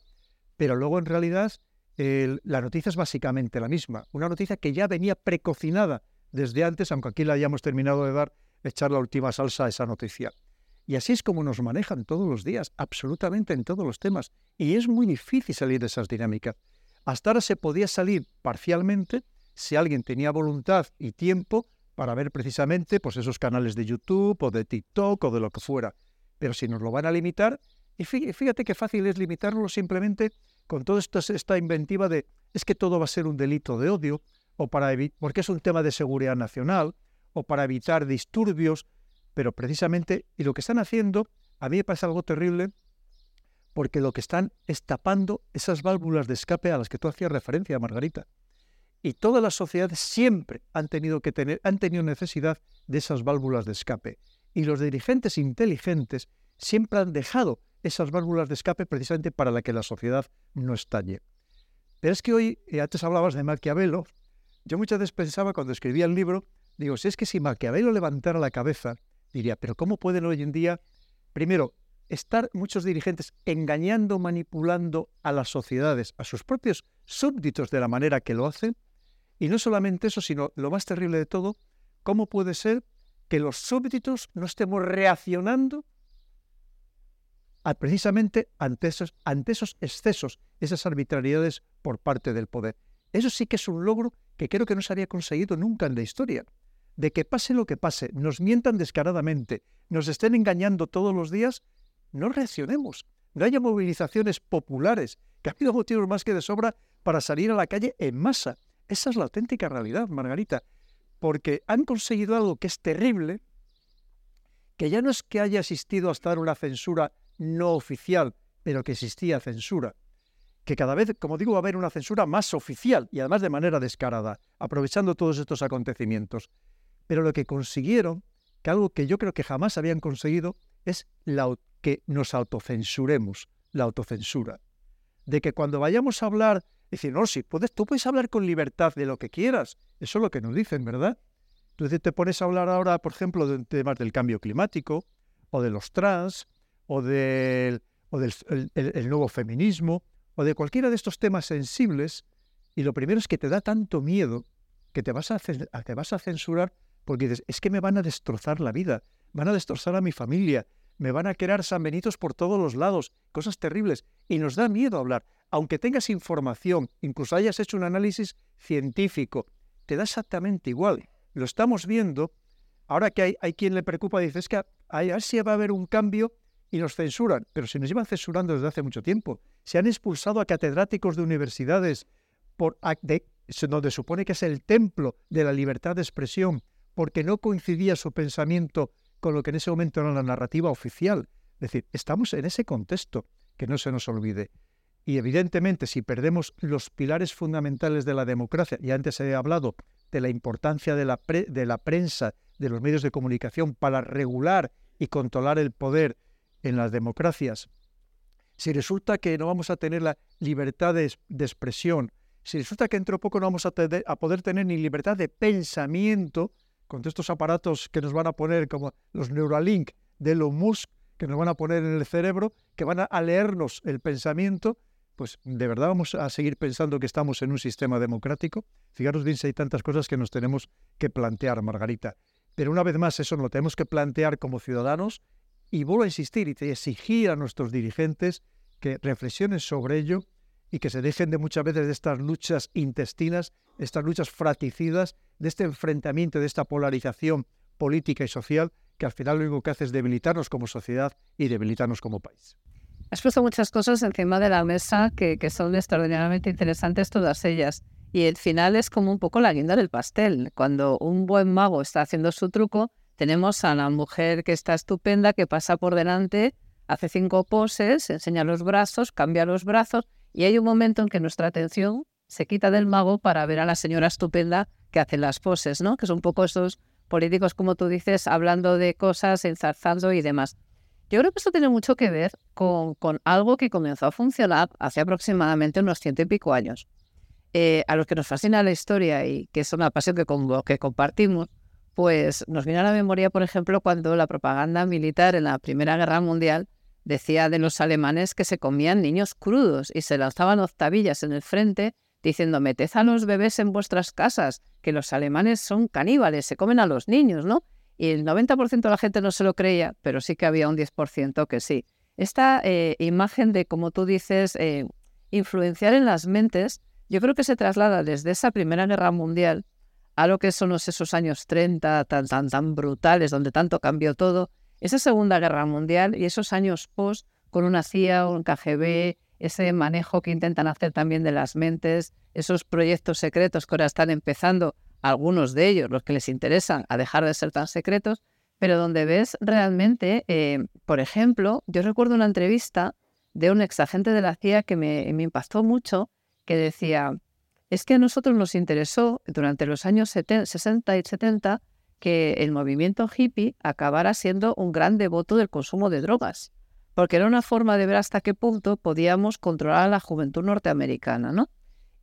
pero luego en realidad la noticia es básicamente la misma, una noticia que ya venía precocinada desde antes, aunque aquí la hayamos terminado de dar echar la última salsa a esa noticia. Y así es como nos manejan todos los días, absolutamente en todos los temas. Y es muy difícil salir de esas dinámicas. Hasta ahora se podía salir parcialmente si alguien tenía voluntad y tiempo para ver precisamente pues, esos canales de YouTube o de TikTok o de lo que fuera. Pero si nos lo van a limitar, y fíjate qué fácil es limitarlo simplemente con toda esta, esta inventiva de es que todo va a ser un delito de odio, o para porque es un tema de seguridad nacional, o para evitar disturbios, pero precisamente, y lo que están haciendo, a mí me parece algo terrible, porque lo que están es tapando esas válvulas de escape a las que tú hacías referencia, Margarita. Y todas las sociedades siempre han tenido que tener, han tenido necesidad de esas válvulas de escape. Y los dirigentes inteligentes siempre han dejado esas válvulas de escape precisamente para la que la sociedad no estalle. Pero es que hoy, eh, antes hablabas de Maquiavelo, yo muchas veces pensaba cuando escribía el libro Digo, si es que si Maquiavelo levantara la cabeza, diría, pero ¿cómo pueden hoy en día, primero, estar muchos dirigentes engañando, manipulando a las sociedades, a sus propios súbditos de la manera que lo hacen? Y no solamente eso, sino lo más terrible de todo, ¿cómo puede ser que los súbditos no estemos reaccionando a, precisamente ante esos, ante esos excesos, esas arbitrariedades por parte del poder? Eso sí que es un logro que creo que no se había conseguido nunca en la historia de que pase lo que pase, nos mientan descaradamente, nos estén engañando todos los días, no reaccionemos. No haya movilizaciones populares, que ha habido motivos más que de sobra para salir a la calle en masa. Esa es la auténtica realidad, Margarita, porque han conseguido algo que es terrible, que ya no es que haya existido hasta ahora una censura no oficial, pero que existía censura, que cada vez, como digo, va a haber una censura más oficial y además de manera descarada, aprovechando todos estos acontecimientos. Pero lo que consiguieron, que algo que yo creo que jamás habían conseguido, es la, que nos autocensuremos, la autocensura. De que cuando vayamos a hablar, decir, no, si puedes, tú puedes hablar con libertad de lo que quieras. Eso es lo que nos dicen, ¿verdad? Entonces te pones a hablar ahora, por ejemplo, de temas del cambio climático, o de los trans, o del, o del el, nuevo feminismo, o de cualquiera de estos temas sensibles, y lo primero es que te da tanto miedo que te vas a, te vas a censurar porque dices, es que me van a destrozar la vida, van a destrozar a mi familia, me van a quedar sanbenitos por todos los lados, cosas terribles, y nos da miedo hablar. Aunque tengas información, incluso hayas hecho un análisis científico, te da exactamente igual. Lo estamos viendo. Ahora que hay, hay quien le preocupa, dice, es que a si va a haber un cambio y nos censuran. Pero si nos llevan censurando desde hace mucho tiempo. Se han expulsado a catedráticos de universidades por, de, donde supone que es el templo de la libertad de expresión porque no coincidía su pensamiento con lo que en ese momento era la narrativa oficial. Es decir, estamos en ese contexto, que no se nos olvide. Y evidentemente, si perdemos los pilares fundamentales de la democracia, y antes he hablado de la importancia de la, de la prensa, de los medios de comunicación para regular y controlar el poder en las democracias, si resulta que no vamos a tener la libertad de, expresión, si resulta que dentro de poco no vamos a, a poder tener ni libertad de pensamiento, con estos aparatos que nos van a poner como los Neuralink de Elon Musk, que nos van a poner en el cerebro, que van a leernos el pensamiento, pues de verdad vamos a seguir pensando que estamos en un sistema democrático. Fijaros bien si hay tantas cosas que nos tenemos que plantear, Margarita. Pero una vez más, eso lo tenemos que plantear como ciudadanos y vuelvo a insistir y exigir a nuestros dirigentes que reflexionen sobre ello y que se dejen de muchas veces de estas luchas intestinas, estas luchas fraticidas, de este enfrentamiento, de esta polarización política y social, que al final lo único que hace es debilitarnos como sociedad y debilitarnos como país. Has puesto muchas cosas encima de la mesa que, son extraordinariamente interesantes todas ellas. Y el final es como un poco la guinda del pastel. Cuando un buen mago está haciendo su truco, tenemos a la mujer que está estupenda, que pasa por delante, hace cinco poses, enseña los brazos, cambia los brazos, y hay un momento en que nuestra atención se quita del mago para ver a la señora estupenda que hace las poses, ¿no? Que son un poco esos políticos, como tú dices, hablando de cosas, enzarzando y demás. Yo creo que esto tiene mucho que ver con, con algo que comenzó a funcionar hace aproximadamente unos ciento y pico años. Eh, a los que nos fascina la historia y que es una pasión que, que compartimos, pues nos viene a la memoria, por ejemplo, cuando la propaganda militar en la Primera Guerra Mundial decía de los alemanes que se comían niños crudos y se lanzaban octavillas en el frente diciendo meted a los bebés en vuestras casas, que los alemanes son caníbales, se comen a los niños, ¿no? Y el 90% de la gente no se lo creía, pero sí que había un 10% que sí. Esta eh, imagen de, como tú dices, eh, influenciar en las mentes, yo creo que se traslada desde esa Primera Guerra Mundial a lo que son esos años 30 tan, tan, tan brutales, donde tanto cambió todo, esa Segunda Guerra Mundial y esos años post con una CIA, un KGB, ese manejo que intentan hacer también de las mentes, esos proyectos secretos que ahora están empezando, algunos de ellos, los que les interesan, a dejar de ser tan secretos, pero donde ves realmente, eh, por ejemplo, yo recuerdo una entrevista de un ex agente de la CIA que me, me impactó mucho, que decía, es que a nosotros nos interesó durante los años 60 y 70 que el movimiento hippie acabara siendo un gran devoto del consumo de drogas porque era una forma de ver hasta qué punto podíamos controlar a la juventud norteamericana. ¿no?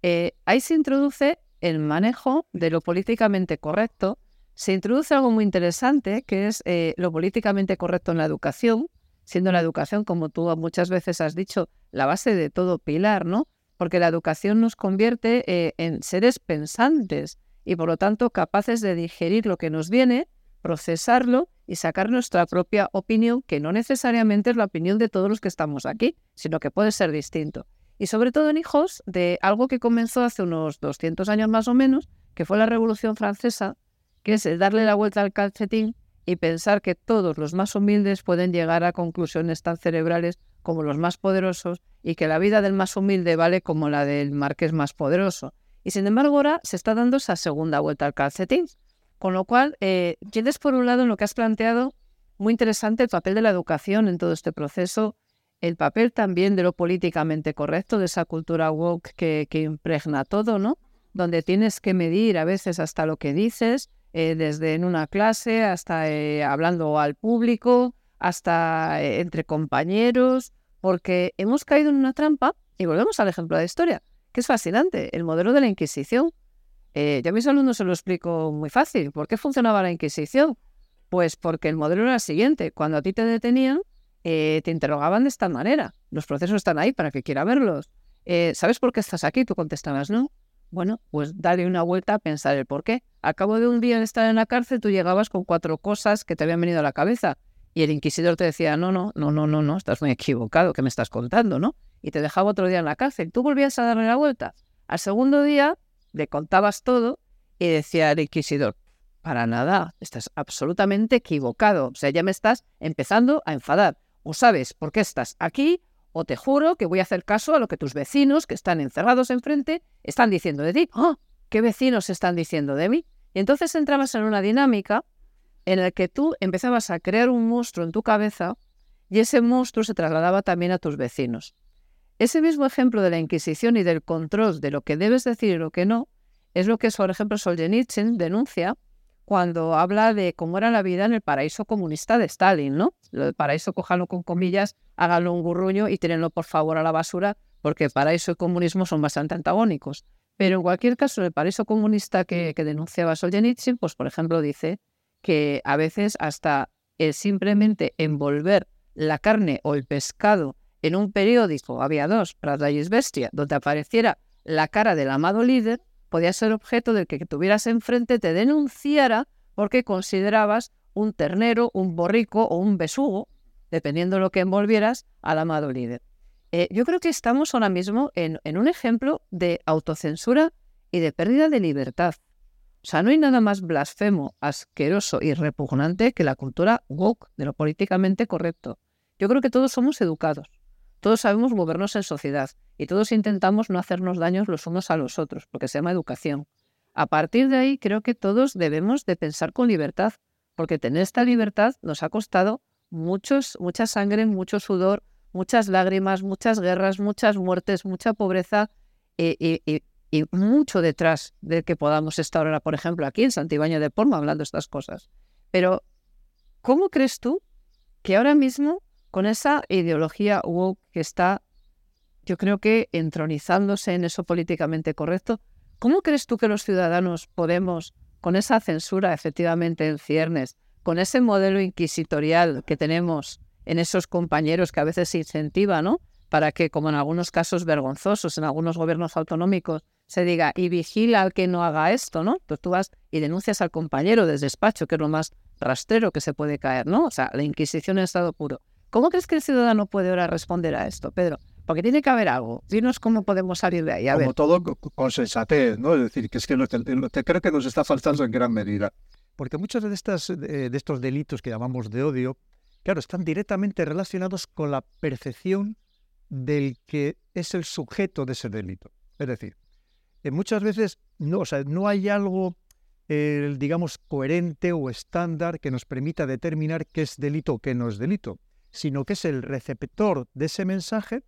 Eh, ahí se introduce el manejo de lo políticamente correcto, se introduce algo muy interesante, que es eh, lo políticamente correcto en la educación, siendo la educación, como tú muchas veces has dicho, la base de todo pilar, ¿no? Porque la educación nos convierte eh, en seres pensantes y por lo tanto capaces de digerir lo que nos viene procesarlo y sacar nuestra propia opinión, que no necesariamente es la opinión de todos los que estamos aquí, sino que puede ser distinto. Y sobre todo en hijos de algo que comenzó hace unos 200 años más o menos, que fue la Revolución Francesa, que es darle la vuelta al calcetín y pensar que todos los más humildes pueden llegar a conclusiones tan cerebrales como los más poderosos y que la vida del más humilde vale como la del marqués más poderoso. Y sin embargo ahora se está dando esa segunda vuelta al calcetín, con lo cual, eh, tienes por un lado en lo que has planteado muy interesante el papel de la educación en todo este proceso, el papel también de lo políticamente correcto, de esa cultura woke que, impregna todo, ¿no? Donde tienes que medir a veces hasta lo que dices, eh, desde en una clase hasta eh, hablando al público, hasta entre compañeros, porque hemos caído en una trampa, y volvemos al ejemplo de la historia, que es fascinante, el modelo de la Inquisición. Eh, yo a mis alumnos se lo explico muy fácil. ¿Por qué funcionaba la Inquisición? Pues porque el modelo era el siguiente. Cuando a ti te detenían, eh, te interrogaban de esta manera. Los procesos están ahí para que quiera verlos. Eh, ¿Sabes por qué estás aquí? Tú contestabas, no. Bueno, pues dale una vuelta a pensar el por qué. Al cabo de un día de estar en la cárcel, tú llegabas con cuatro cosas que te habían venido a la cabeza. Y el inquisidor te decía, no, no, no, no, no, no, estás muy equivocado, ¿qué me estás contando, no? Y te dejaba otro día en la cárcel. Tú volvías a darle la vuelta. Al segundo día le contabas todo y decía el inquisidor, para nada, estás absolutamente equivocado. O sea, ya me estás empezando a enfadar. O sabes por qué estás aquí, o te juro que voy a hacer caso a lo que tus vecinos que están encerrados enfrente están diciendo de ti. ¡Ah! ¿Qué vecinos están diciendo de mí? Y entonces entrabas en una dinámica en la que tú empezabas a crear un monstruo en tu cabeza y ese monstruo se trasladaba también a tus vecinos. Ese mismo ejemplo de la Inquisición y del control de lo que debes decir y lo que no, es lo que, por ejemplo, Solzhenitsyn denuncia cuando habla de cómo era la vida en el paraíso comunista de Stalin, ¿no? Del paraíso, cójalo con comillas, háganlo un gurruño y tírenlo por favor a la basura, porque paraíso y comunismo son bastante antagónicos. Pero en cualquier caso, el paraíso comunista que, que denunciaba Solzhenitsyn, pues por ejemplo dice que a veces hasta el simplemente envolver la carne o el pescado en un periódico, había dos, Pravda Bestia, donde apareciera la cara del amado líder, podía ser objeto del que tuvieras enfrente te denunciara porque considerabas un ternero, un borrico o un besugo, dependiendo de lo que envolvieras, al amado líder. Eh, yo creo que estamos ahora mismo en, en un ejemplo de autocensura y de pérdida de libertad. O sea, no hay nada más blasfemo, asqueroso y repugnante que la cultura woke, de lo políticamente correcto. Yo creo que todos somos educados, todos sabemos movernos en sociedad y todos intentamos no hacernos daños los unos a los otros, porque se llama educación. A partir de ahí, creo que todos debemos de pensar con libertad, porque tener esta libertad nos ha costado muchos, mucha sangre, mucho sudor, muchas lágrimas, muchas guerras, muchas muertes, mucha pobreza eh, y, y mucho detrás de que podamos estar ahora, por ejemplo, aquí en Santibáñez de Porma hablando estas cosas. Pero, ¿cómo crees tú que ahora mismo, con esa ideología woke que está, yo creo que entronizándose en eso políticamente correcto, ¿cómo crees tú que los ciudadanos podemos, con esa censura efectivamente en ciernes, con ese modelo inquisitorial que tenemos en esos compañeros que a veces se incentiva, ¿no? Para que, como en algunos casos vergonzosos, en algunos gobiernos autonómicos, se diga, y vigila al que no haga esto, ¿no? Entonces tú vas y denuncias al compañero del despacho, que es lo más rastrero que se puede caer, ¿no? O sea, la Inquisición en estado puro. ¿Cómo crees que el ciudadano puede ahora responder a esto, Pedro? Porque tiene que haber algo. Dinos cómo podemos salir de ahí. Como todo con sensatez, ¿no? Es decir, que es que te, creo que nos está faltando en gran medida. Porque muchos de, estas, de estos delitos que llamamos de odio, claro, están directamente relacionados con la percepción del que es el sujeto de ese delito. Es decir, eh, muchas veces no, o sea, no hay algo, digamos, coherente o estándar que nos permita determinar qué es delito o qué no es delito, sino que es el receptor de ese mensaje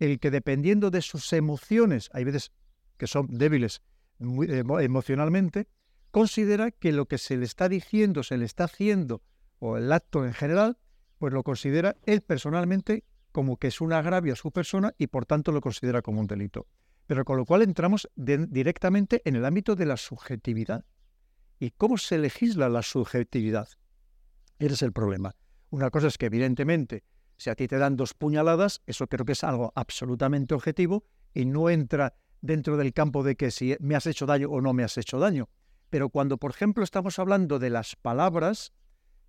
el que dependiendo de sus emociones, hay veces que son débiles emocionalmente, considera que lo que se le está diciendo, se le está haciendo, o el acto en general, pues lo considera él personalmente como que es un agravio a su persona y por tanto lo considera como un delito pero con lo cual entramos directamente en el ámbito de la subjetividad. ¿Y cómo se legisla la subjetividad? Ese es el problema. Una cosa es que evidentemente, si a ti te dan dos puñaladas, eso creo que es algo absolutamente objetivo y no entra dentro del campo de que si me has hecho daño o no me has hecho daño. Pero cuando, por ejemplo, estamos hablando de las palabras,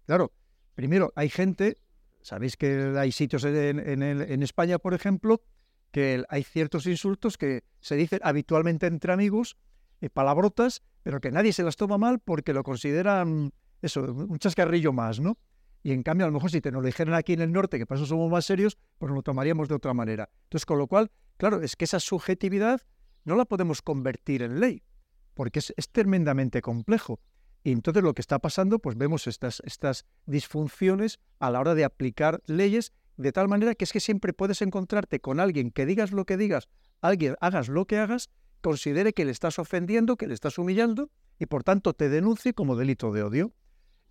claro, primero hay gente, sabéis que hay sitios en, España, por ejemplo, que hay ciertos insultos que se dicen habitualmente entre amigos, eh, palabrotas, pero que nadie se las toma mal porque lo consideran eso, un chascarrillo más, ¿no? Y en cambio, a lo mejor si te nos lo dijeran aquí en el norte, que para eso somos más serios, pues lo tomaríamos de otra manera. Entonces, con lo cual, claro, es que esa subjetividad no la podemos convertir en ley, porque es, es tremendamente complejo. Y entonces lo que está pasando, pues vemos estas, estas disfunciones a la hora de aplicar leyes de tal manera que es que siempre puedes encontrarte con alguien que digas lo que digas, alguien hagas lo que hagas, considere que le estás ofendiendo, que le estás humillando y por tanto te denuncie como delito de odio.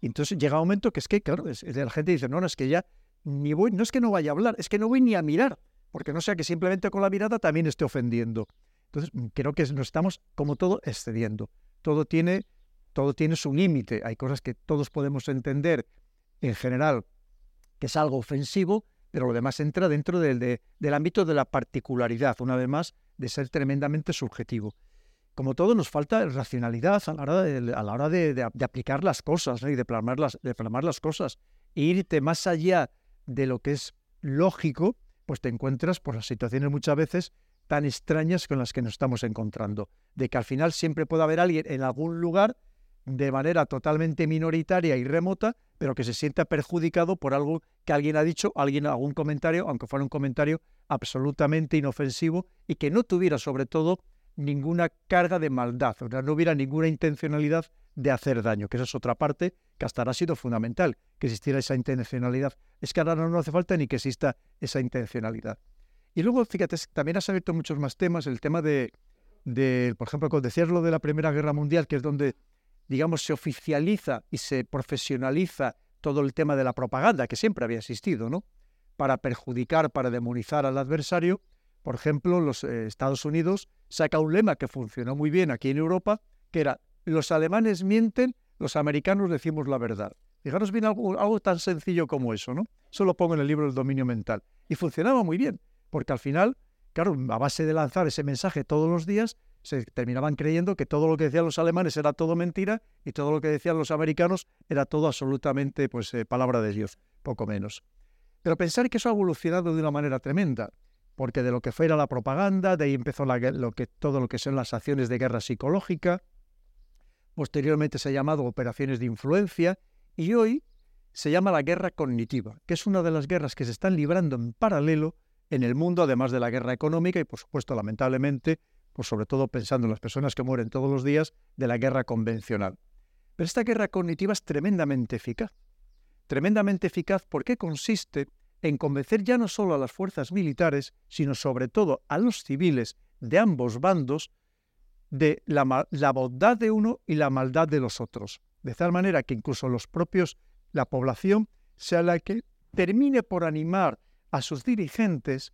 Y entonces llega un momento que es que, claro, la gente dice, no, no, es que ya ni voy, no es que no vaya a hablar, es que no voy ni a mirar, porque no sea que simplemente con la mirada también esté ofendiendo. Entonces, mm, creo que nos estamos, como todo, excediendo. Todo tiene, todo tiene su límite. Hay cosas que todos podemos entender en general que es algo ofensivo, pero lo demás entra dentro del, del ámbito de la particularidad, una vez más, de ser tremendamente subjetivo. Como todo, nos falta racionalidad a la hora de, aplicar las cosas y de plasmar las, las cosas. E irte más allá de lo que es lógico, pues te encuentras por las situaciones muchas veces tan extrañas con las que nos estamos encontrando. De que al final siempre puede haber alguien en algún lugar de manera totalmente minoritaria y remota, pero que se sienta perjudicado por algo que alguien ha dicho, alguien algún comentario, aunque fuera un comentario absolutamente inofensivo y que no tuviera sobre todo ninguna carga de maldad, o sea, no hubiera ninguna intencionalidad de hacer daño, que esa es otra parte que hasta ahora ha sido fundamental, que existiera esa intencionalidad. Es que ahora no hace falta ni que exista esa intencionalidad. Y luego, fíjate, también has abierto muchos más temas, el tema de, por ejemplo, con decías lo de la Primera Guerra Mundial, que es donde digamos, se oficializa y se profesionaliza todo el tema de la propaganda, que siempre había existido, ¿no? Para perjudicar, para demonizar al adversario. Por ejemplo, los eh, Estados Unidos saca un lema que funcionó muy bien aquí en Europa, que era, los alemanes mienten, los americanos decimos la verdad. Fijaros bien algo, tan sencillo como eso, ¿no? Solo pongo en el libro El dominio mental. Y funcionaba muy bien, porque al final, claro, a base de lanzar ese mensaje todos los días, se terminaban creyendo que todo lo que decían los alemanes era todo mentira y todo lo que decían los americanos era todo absolutamente pues eh, palabra de Dios, poco menos. Pero pensar que eso ha evolucionado de una manera tremenda, porque de lo que fuera la propaganda, de ahí empezó lo que, todo lo que son las acciones de guerra psicológica, posteriormente se ha llamado operaciones de influencia y hoy se llama la guerra cognitiva, que es una de las guerras que se están librando en paralelo en el mundo, además de la guerra económica y, por supuesto, lamentablemente, pues sobre todo pensando en las personas que mueren todos los días, de la guerra convencional. Pero esta guerra cognitiva es tremendamente eficaz. Tremendamente eficaz porque consiste en convencer ya no solo a las fuerzas militares, sino sobre todo a los civiles de ambos bandos de la, la bondad de uno y la maldad de los otros. De tal manera que incluso los propios, la población, sea la que termine por animar a sus dirigentes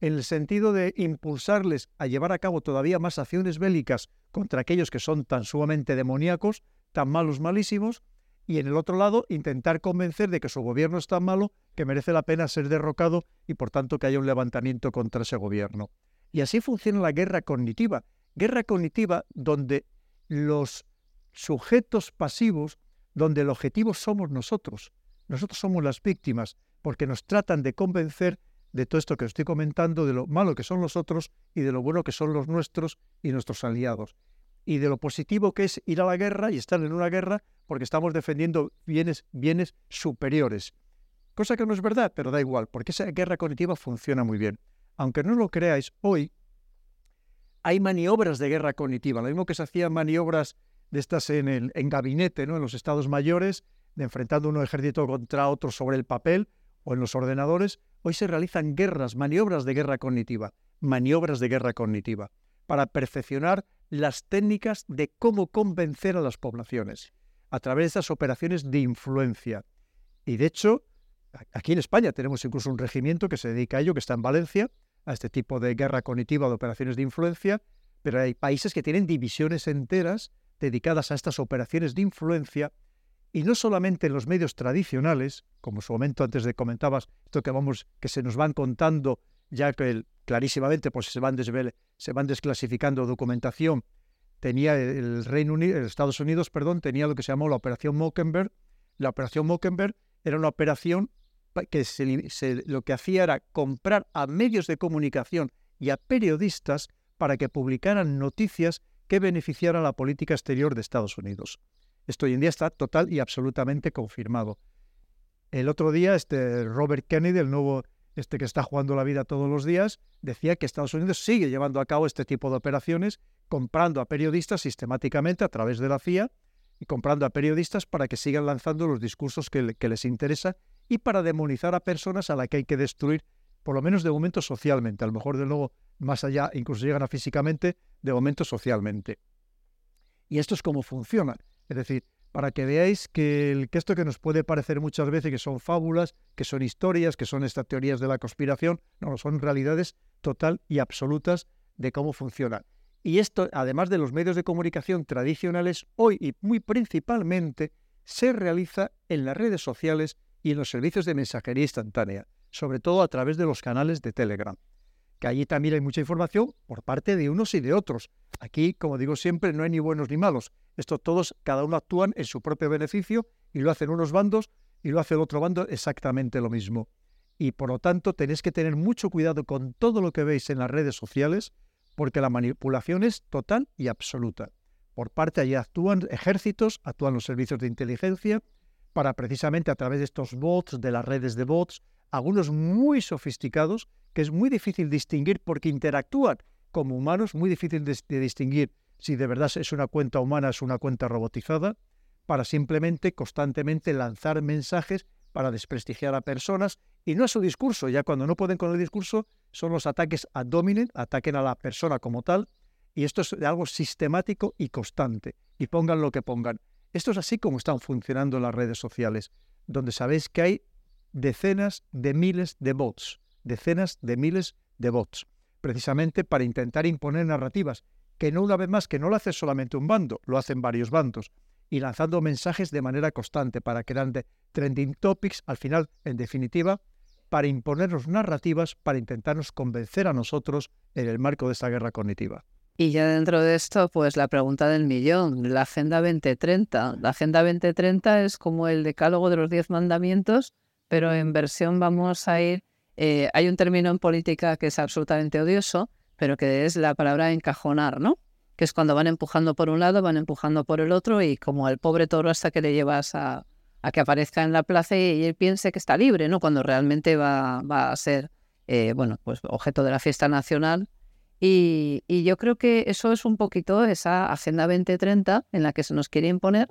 en el sentido de impulsarles a llevar a cabo todavía más acciones bélicas contra aquellos que son tan sumamente demoníacos, tan malos, malísimos, y en el otro lado intentar convencer de que su gobierno es tan malo que merece la pena ser derrocado y por tanto que haya un levantamiento contra ese gobierno. Y así funciona la guerra cognitiva. Guerra cognitiva donde los sujetos pasivos, donde el objetivo somos nosotros. Nosotros somos las víctimas porque nos tratan de convencer de todo esto que estoy comentando, de lo malo que son los otros y de lo bueno que son los nuestros y nuestros aliados. Y de lo positivo que es ir a la guerra y estar en una guerra porque estamos defendiendo bienes, bienes superiores. Cosa que no es verdad, pero da igual, porque esa guerra cognitiva funciona muy bien. Aunque no lo creáis, hoy hay maniobras de guerra cognitiva. Lo mismo que se hacían maniobras de estas en, el, en gabinete, ¿no? en los estados mayores, de enfrentando un ejército contra otro sobre el papel o en los ordenadores, Hoy se realizan guerras, maniobras de guerra cognitiva, maniobras de guerra cognitiva, para perfeccionar las técnicas de cómo convencer a las poblaciones a través de estas operaciones de influencia. Y de hecho, aquí en España tenemos incluso un regimiento que se dedica a ello, que está en Valencia, a este tipo de guerra cognitiva de operaciones de influencia, pero hay países que tienen divisiones enteras dedicadas a estas operaciones de influencia y no solamente en los medios tradicionales, como su momento antes de comentabas, esto que vamos, que se nos van contando, ya que clarísimamente pues se van, se van desclasificando documentación, tenía el Reino Unido, Estados Unidos, perdón, tenía lo que se llamó la Operación Mockenberg. La Operación Mockenberg era una operación que lo que hacía era comprar a medios de comunicación y a periodistas para que publicaran noticias que beneficiaran la política exterior de Estados Unidos. Esto hoy en día está total y absolutamente confirmado. El otro día, este Robert Kennedy, el nuevo, este que está jugando la vida todos los días, decía que Estados Unidos sigue llevando a cabo este tipo de operaciones, comprando a periodistas sistemáticamente a través de la CIA y comprando a periodistas para que sigan lanzando los discursos que, les interesa y para demonizar a personas a las que hay que destruir, por lo menos de momento socialmente, a lo mejor de nuevo más allá, incluso llegan a físicamente, de momento socialmente. Y esto es cómo funciona. Es decir, para que veáis que, esto que nos puede parecer muchas veces que son fábulas, que son historias, que son estas teorías de la conspiración, no, son realidades total y absolutas de cómo funciona. Y esto, además de los medios de comunicación tradicionales, hoy y muy principalmente se realiza en las redes sociales y en los servicios de mensajería instantánea, sobre todo a través de los canales de Telegram que allí también hay mucha información por parte de unos y de otros. Aquí, como digo siempre, no hay ni buenos ni malos. Esto todos, cada uno actúan en su propio beneficio y lo hacen unos bandos y lo hace el otro bando exactamente lo mismo. Y por lo tanto tenéis que tener mucho cuidado con todo lo que veis en las redes sociales, porque la manipulación es total y absoluta. Por parte allí actúan ejércitos, actúan los servicios de inteligencia, para precisamente a través de estos bots, de las redes de bots, algunos muy sofisticados, que es muy difícil distinguir porque interactúan como humanos, muy difícil de, distinguir si de verdad es una cuenta humana, es una cuenta robotizada, para simplemente constantemente lanzar mensajes para desprestigiar a personas y no a su discurso. Ya cuando no pueden con el discurso, son los ataques ad dominem, ataquen a la persona como tal, y esto es algo sistemático y constante. Y pongan lo que pongan. Esto es así como están funcionando las redes sociales, donde sabéis que hay decenas de miles de bots, decenas de miles de bots, precisamente para intentar imponer narrativas, que no una vez más, que no lo hace solamente un bando, lo hacen varios bandos, y lanzando mensajes de manera constante para crear de trending topics, al final, en definitiva, para imponernos narrativas, para intentarnos convencer a nosotros en el marco de esta guerra cognitiva. Y ya dentro de esto, pues la pregunta del millón, la Agenda 2030. La Agenda 2030 es como el decálogo de los diez mandamientos, pero en versión vamos a ir Eh, hay un término en política que es absolutamente odioso, pero que es la palabra encajonar, ¿no? Que es cuando van empujando por un lado, van empujando por el otro y como el pobre toro hasta que le llevas a, que aparezca en la plaza y, él piense que está libre, ¿no? Cuando realmente va, a ser, eh, bueno, pues objeto de la fiesta nacional. Y, y, yo creo que eso es un poquito esa Agenda 2030 en la que se nos quiere imponer.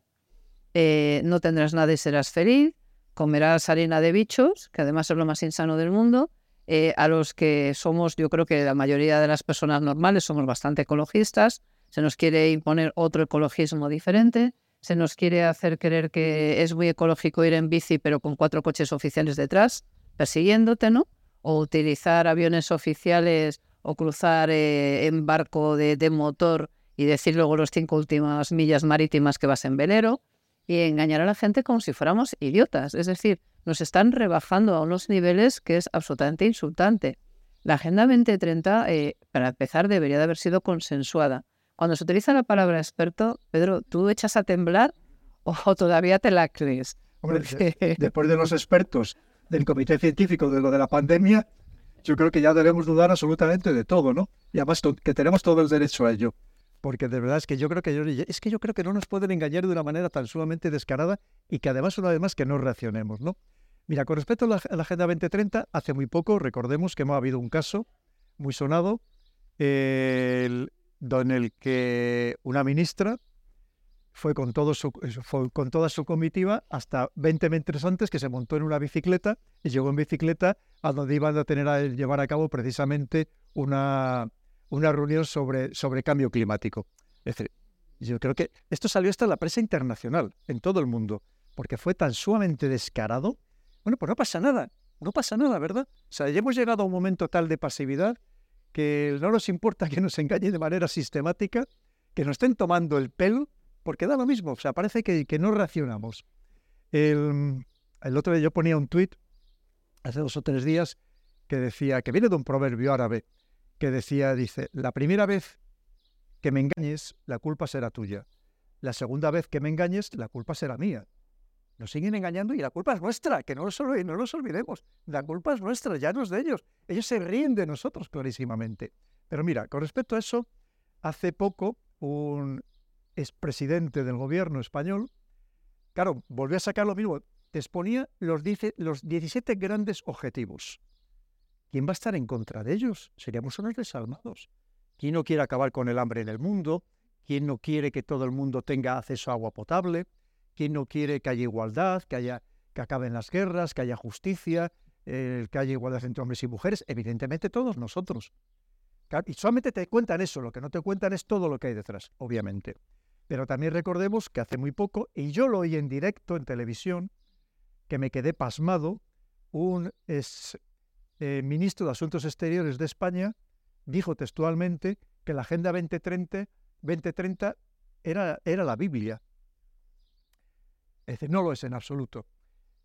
Eh, no tendrás nada y serás feliz comerás harina de bichos, que además es lo más insano del mundo, eh, a los que somos, yo creo que la mayoría de las personas normales somos bastante ecologistas, se nos quiere imponer otro ecologismo diferente, se nos quiere hacer creer que es muy ecológico ir en bici pero con cuatro coches oficiales detrás, persiguiéndote, ¿no? O utilizar aviones oficiales o cruzar eh, en barco de, de motor y decir luego los cinco últimas millas marítimas que vas en velero y engañar a la gente como si fuéramos idiotas. Es decir, nos están rebajando a unos niveles que es absolutamente insultante. La Agenda 2030, eh, para empezar, debería de haber sido consensuada. Cuando se utiliza la palabra experto, Pedro, ¿tú echas a temblar o todavía te la crees? después de los expertos del Comité Científico de lo de la pandemia, yo creo que ya debemos dudar absolutamente de todo, ¿no? Y además que tenemos todo el derecho a ello porque de verdad es que yo creo que yo, es que yo creo que no nos pueden engañar de una manera tan sumamente descarada y que además una vez que no reaccionemos, ¿no? Mira, con respecto a la, Agenda 2030, hace muy poco recordemos que hemos habido un caso muy sonado en el que una ministra fue con, todo su, con toda su comitiva hasta 20 metros antes que se montó en una bicicleta y llegó en bicicleta a donde iban a tener a llevar a cabo precisamente una, una reunión sobre, sobre cambio climático. Es decir, yo creo que esto salió hasta en la prensa internacional, en todo el mundo, porque fue tan sumamente descarado. Bueno, pues no pasa nada, no pasa nada, ¿verdad? O sea, ya hemos llegado a un momento tal de pasividad que no nos importa que nos engañen de manera sistemática, que nos estén tomando el pelo, porque da lo mismo, o sea, parece que, no reaccionamos. El, el otro día yo ponía un tuit, hace dos o tres días, que decía, que viene de un proverbio árabe, que decía, dice, la primera vez que me engañes, la culpa será tuya. La segunda vez que me engañes, la culpa será mía. Nos siguen engañando y la culpa es nuestra, que no nos, no nos olvidemos. La culpa es nuestra, ya no es de ellos. Ellos se ríen de nosotros clarísimamente. Pero mira, con respecto a eso, hace poco un expresidente del gobierno español, claro, volvió a sacar lo mismo, te exponía los, los 17 grandes objetivos. ¿Quién va a estar en contra de ellos? Seríamos unos desalmados. ¿Quién no quiere acabar con el hambre en el mundo? ¿Quién no quiere que todo el mundo tenga acceso a agua potable? ¿Quién no quiere que haya igualdad, que, haya, que acaben las guerras, que haya justicia, eh, que haya igualdad entre hombres y mujeres? Evidentemente todos nosotros. Y solamente te cuentan eso, lo que no te cuentan es todo lo que hay detrás, obviamente. Pero también recordemos que hace muy poco, y yo lo oí en directo en televisión, que me quedé pasmado, un es, eh, ministro de Asuntos Exteriores de España dijo textualmente que la Agenda 2030, 2030 era, la Biblia. Es decir, no lo es en absoluto.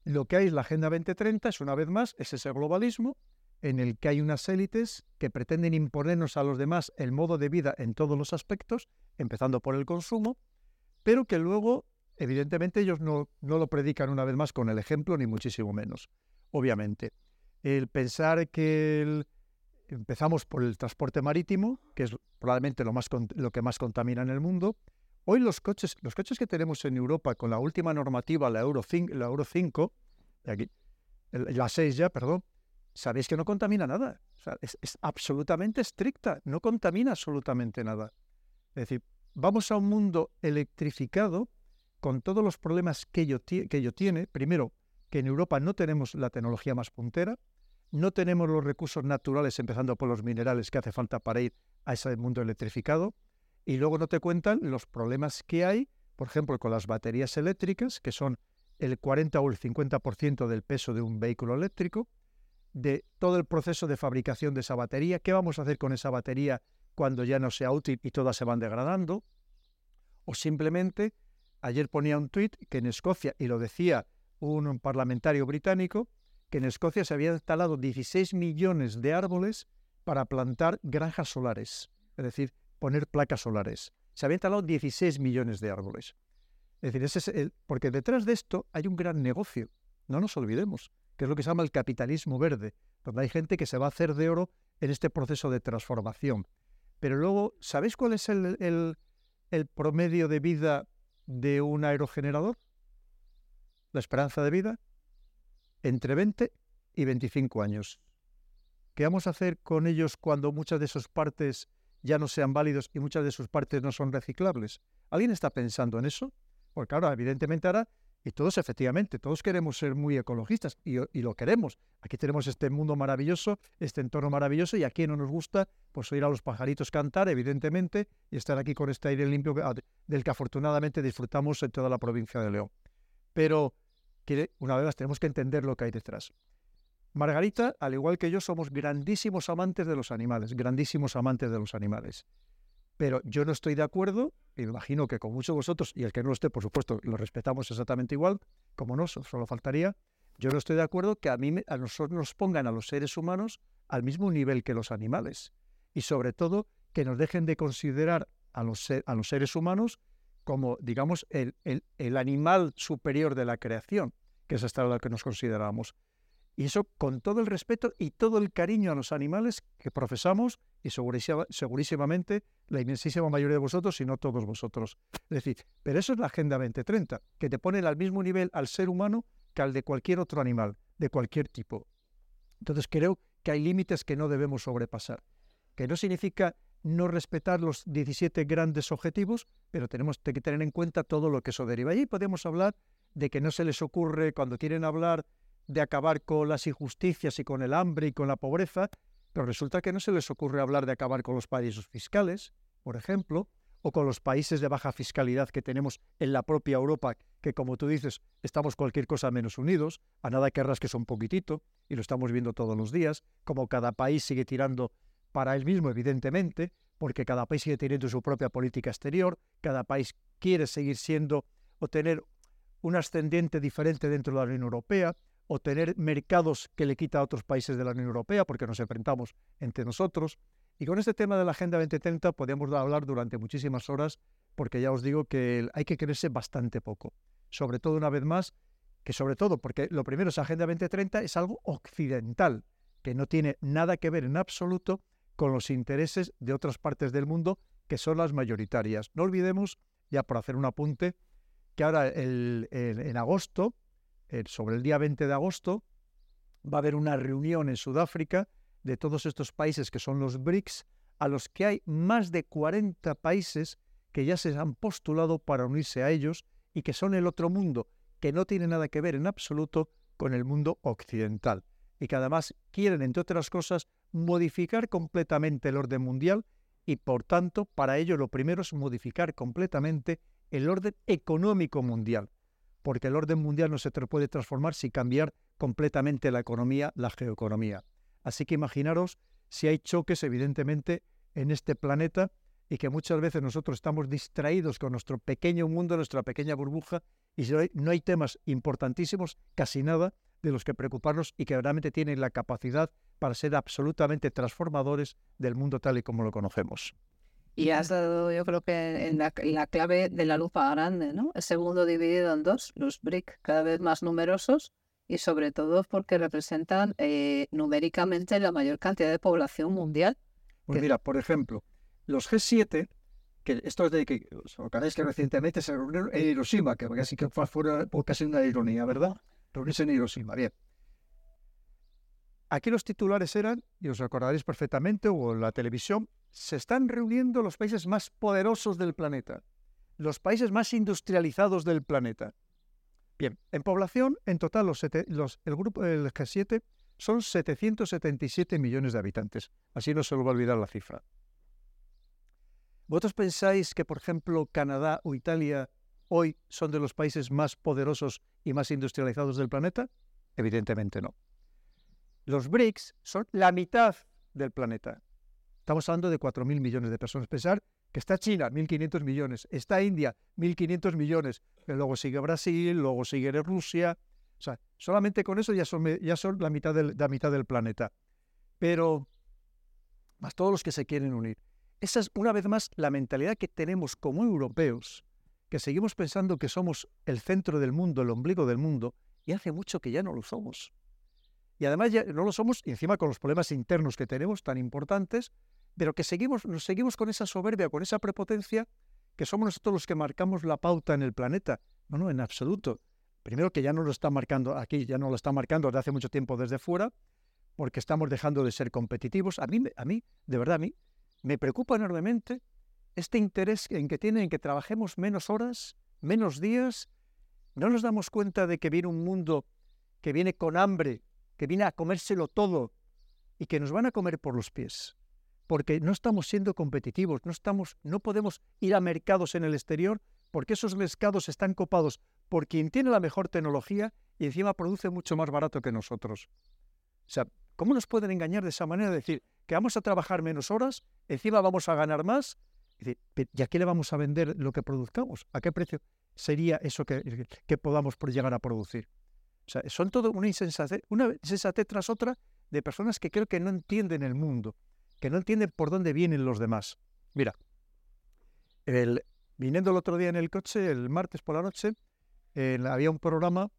Lo que hay es la Agenda 2030, es una vez más, es ese globalismo en el que hay unas élites que pretenden imponernos a los demás el modo de vida en todos los aspectos, empezando por el consumo, pero que luego, evidentemente, ellos no lo predican una vez más con el ejemplo, ni muchísimo menos, obviamente el pensar que empezamos por el transporte marítimo, que es probablemente lo, más, lo que más contamina en el mundo. Hoy los coches, los coches que tenemos en Europa con la última normativa, la Euro 5, la, Euro 5 aquí, la 6 ya, perdón, sabéis que no contamina nada. es, absolutamente estricta, no contamina absolutamente nada. Es decir, vamos a un mundo electrificado con todos los problemas que que ello tiene. Primero, que en Europa no tenemos la tecnología más puntera, no tenemos los recursos naturales, empezando por los minerales que hace falta para ir a ese mundo electrificado, y luego no te cuentan los problemas que hay, por ejemplo, con las baterías eléctricas, que son el 40 o el 50% del peso de un vehículo eléctrico, de todo el proceso de fabricación de esa batería, qué vamos a hacer con esa batería cuando ya no sea útil y todas se van degradando, o simplemente, ayer ponía un tuit que en Escocia, y lo decía un parlamentario británico, que en Escocia se habían instalado 16 millones de árboles para plantar granjas solares, es decir, poner placas solares. Se habían instalado 16 millones de árboles. Es decir, ese es el, porque detrás de esto hay un gran negocio, no nos olvidemos, que es lo que se llama el capitalismo verde, donde hay gente que se va a hacer de oro en este proceso de transformación. Pero luego, ¿sabéis cuál es el, el promedio de vida de un aerogenerador? La esperanza de vida entre 20 y 25 años. ¿Qué vamos a hacer con ellos cuando muchas de sus partes ya no sean válidos y muchas de sus partes no son reciclables? ¿Alguien está pensando en eso? Porque ahora, evidentemente, ahora, y todos efectivamente, todos queremos ser muy ecologistas y, lo queremos. Aquí tenemos este mundo maravilloso, este entorno maravilloso y aquí no nos gusta pues oír a los pajaritos cantar, evidentemente, y estar aquí con este aire limpio del que afortunadamente disfrutamos en toda la provincia de León. Pero una vez más tenemos que entender lo que hay detrás. Margarita, al igual que yo, somos grandísimos amantes de los animales, grandísimos amantes de los animales. Pero yo no estoy de acuerdo, me imagino que con muchos de vosotros, y el que no esté, por supuesto, lo respetamos exactamente igual, como no, solo faltaría, yo no estoy de acuerdo que a, mí, a nosotros nos pongan a los seres humanos al mismo nivel que los animales. Y sobre todo, que nos dejen de considerar a los, a los seres humanos como, digamos, el, el, animal superior de la creación, que es hasta lo que nos consideramos. Y eso con todo el respeto y todo el cariño a los animales que profesamos y segurísimamente la inmensísima mayoría de vosotros, si no todos vosotros. Es decir, pero eso es la Agenda 2030, que te pone al mismo nivel al ser humano que al de cualquier otro animal, de cualquier tipo. Entonces creo que hay límites que no debemos sobrepasar, que no significa no respetar los 17 grandes objetivos, pero tenemos que tener en cuenta todo lo que eso deriva. Allí podemos hablar de que no se les ocurre cuando quieren hablar de acabar con las injusticias y con el hambre y con la pobreza, pero resulta que no se les ocurre hablar de acabar con los paraísos fiscales, por ejemplo, o con los países de baja fiscalidad que tenemos en la propia Europa, que como tú dices, estamos cualquier cosa menos unidos, a nada que que son poquitito, y lo estamos viendo todos los días, como cada país sigue tirando para él mismo, evidentemente, porque cada país sigue teniendo su propia política exterior, cada país quiere seguir siendo o tener un ascendiente diferente dentro de la Unión Europea, o tener mercados que le quita a otros países de la Unión Europea, porque nos enfrentamos entre nosotros. Y con este tema de la Agenda 2030 podemos hablar durante muchísimas horas, porque ya os digo que hay que creerse bastante poco. Sobre todo, una vez más, que sobre todo, porque lo primero es Agenda 2030 es algo occidental, que no tiene nada que ver en absoluto con los intereses de otras partes del mundo, que son las mayoritarias. No olvidemos, ya por hacer un apunte, que ahora el, el, en agosto eh, sobre el día 20 de agosto, va a haber una reunión en Sudáfrica de todos estos países que son los BRICS, a los que hay más de 40 países que ya se han postulado para unirse a ellos y que son el otro mundo, que no tiene nada que ver en absoluto con el mundo occidental y que además quieren, entre otras cosas, modificar completamente el orden mundial y, por tanto, para ello lo primero es modificar completamente el orden económico mundial porque el orden mundial no se puede transformar sin cambiar completamente la economía, la geoeconomía. Así que imaginaros si hay choques, evidentemente, en este planeta y que muchas veces nosotros estamos distraídos con nuestro pequeño mundo, nuestra pequeña burbuja, y no hay temas importantísimos, casi nada, de los que preocuparnos y que realmente tienen la capacidad para ser absolutamente transformadores del mundo tal y como lo conocemos. Y has dado, yo creo que en la, clave de la lupa grande, ¿no? El mundo dividido en dos, los BRIC cada vez más numerosos y sobre todo porque representan eh, numéricamente la mayor cantidad de población mundial. Pues mira, por ejemplo, los G7, que esto es de que os acordáis que recientemente se reunieron en Hiroshima, que casi que fue fuera, casi una ironía, ¿verdad? Reunirse en Hiroshima, bien. Aquí los titulares eran, y os acordaréis perfectamente, o en la televisión, se están reuniendo los países más poderosos del planeta, los países más industrializados del planeta. Bien, en población, en total, el grupo del G7 son 777 millones de habitantes. Así no se lo va a olvidar la cifra. ¿Vosotros pensáis que, por ejemplo, Canadá o Italia hoy son de los países más poderosos y más industrializados del planeta? Evidentemente no. Los BRICS son la mitad del planeta. Estamos hablando de 4.000 millones de personas. Pensar que está China, 1.500 millones, está India, 1.500 millones, luego sigue Brasil, luego sigue Rusia. O sea, solamente con eso ya son, ya son la, mitad del, la mitad del planeta. Pero, más todos los que se quieren unir. Esa es una vez más la mentalidad que tenemos como europeos, que seguimos pensando que somos el centro del mundo, el ombligo del mundo, y hace mucho que ya no lo somos. Y además ya no lo somos, y encima con los problemas internos que tenemos tan importantes, pero que seguimos, nos seguimos con esa soberbia, con esa prepotencia, que somos nosotros los que marcamos la pauta en el planeta. No, no, en absoluto. Primero que ya no lo está marcando aquí, ya no lo está marcando desde hace mucho tiempo desde fuera, porque estamos dejando de ser competitivos. A mí, a mí, de verdad, a mí, me preocupa enormemente este interés en que tienen en que trabajemos menos horas, menos días. No nos damos cuenta de que viene un mundo que viene con hambre, que viene a comérselo todo y que nos van a comer por los pies. Porque no estamos siendo competitivos, no, estamos, no podemos ir a mercados en el exterior porque esos mercados están copados por quien tiene la mejor tecnología y encima produce mucho más barato que nosotros. O sea, ¿cómo nos pueden engañar de esa manera? De decir que vamos a trabajar menos horas, encima vamos a ganar más, ¿y a qué le vamos a vender lo que produzcamos? ¿A qué precio sería eso que, podamos llegar a producir? O sea, son todo una insensatez, una insensatez tras otra de personas que creo que no entienden el mundo, que no entienden por dónde vienen los demás. Mira, viniendo el otro día en el coche, el martes por la noche, había un programa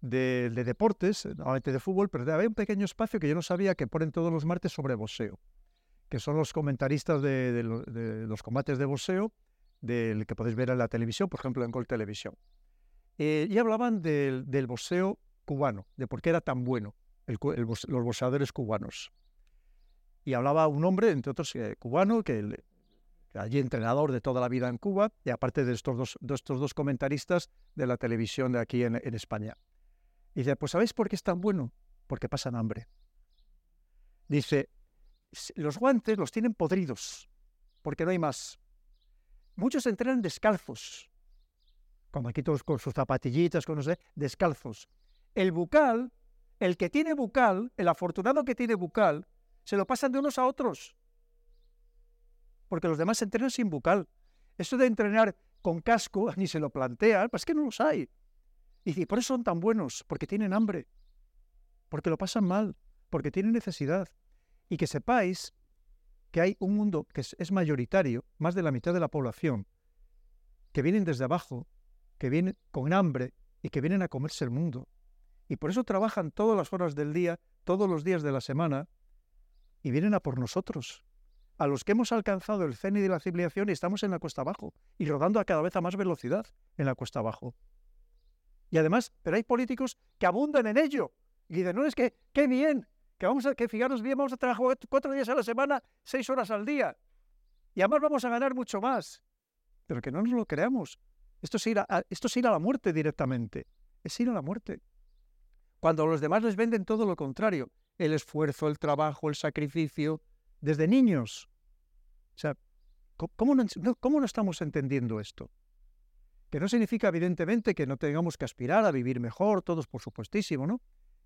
de, deportes, normalmente de fútbol, pero había un pequeño espacio que yo no sabía que ponen todos los martes sobre boxeo, que son los comentaristas de, los combates de boxeo del que podéis ver en la televisión, por ejemplo en Gol Televisión. Eh, y hablaban del, del boxeo cubano, de por qué era tan bueno los boxeadores cubanos. Y hablaba un hombre, entre otros, eh, cubano, que, allí entrenador de toda la vida en Cuba, y aparte de estos dos, comentaristas de la televisión de aquí en, España. Y dice, pues ¿sabéis por qué es tan bueno? Porque pasan hambre. Dice, los guantes los tienen podridos, porque no hay más. Muchos entrenan descalzos, como aquí todos con sus zapatillitas, con no sé, descalzos. El bucal, el que tiene bucal, el afortunado que tiene bucal, se lo pasan de unos a otros. Porque los demás entrenan sin bucal. Eso de entrenar con casco ni se lo plantean, pues es que no los hay. Y por eso son tan buenos, porque tienen hambre, porque lo pasan mal, porque tienen necesidad. Y que sepáis que hay un mundo que es, mayoritario, más de la mitad de la población, que vienen desde abajo, que vienen con hambre y que vienen a comerse el mundo. Y por eso trabajan todas las horas del día, todos los días de la semana, y vienen a por nosotros, a los que hemos alcanzado el cenit de la civilización y estamos en la cuesta abajo, y rodando a cada vez a más velocidad en la cuesta abajo. Y además, pero hay políticos que abundan en ello. Y dicen, no, es que, qué bien, que vamos a, que fijaros bien, vamos a trabajar cuatro días a la semana, seis horas al día. Y además vamos a ganar mucho más. Pero que no nos lo creamos. Esto es ir a, esto a la muerte directamente. Es ir a la muerte cuando a los demás les venden todo lo contrario, el esfuerzo, el trabajo, el sacrificio, desde niños. O sea, ¿cómo no, cómo no estamos entendiendo esto? Que no significa, evidentemente, que no tengamos que aspirar a vivir mejor, todos por supuestísimo, ¿no?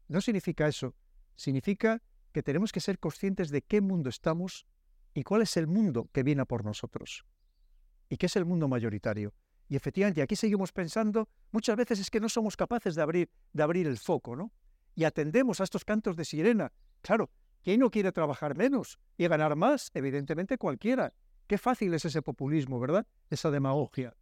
No significa eso. Significa que tenemos que ser conscientes de qué mundo estamos y cuál es el mundo que viene por nosotros. Y qué es el mundo mayoritario. Y efectivamente, aquí seguimos pensando, muchas veces es que no somos capaces de abrir, de abrir el foco, ¿no? Y atendemos a estos cantos de sirena. Claro, ¿quién no quiere trabajar menos y ganar más? Evidentemente cualquiera. Qué fácil es ese populismo, ¿verdad? Esa demagogia.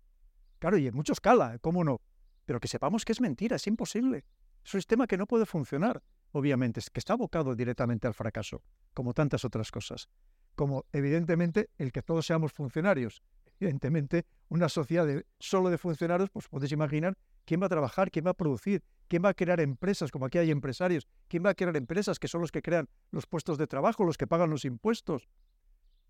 Claro, y en mucho escala, ¿cómo no? Pero que sepamos que es mentira, es imposible. Es un sistema que no puede funcionar, obviamente, es que está abocado directamente al fracaso, como tantas otras cosas. Como evidentemente el que todos seamos funcionarios evidentemente, una sociedad solo de funcionarios, pues podéis imaginar quién va a trabajar, quién va a producir, quién va a crear empresas, como aquí hay empresarios, quién va a crear empresas que son los que crean los puestos de trabajo, los que pagan los impuestos.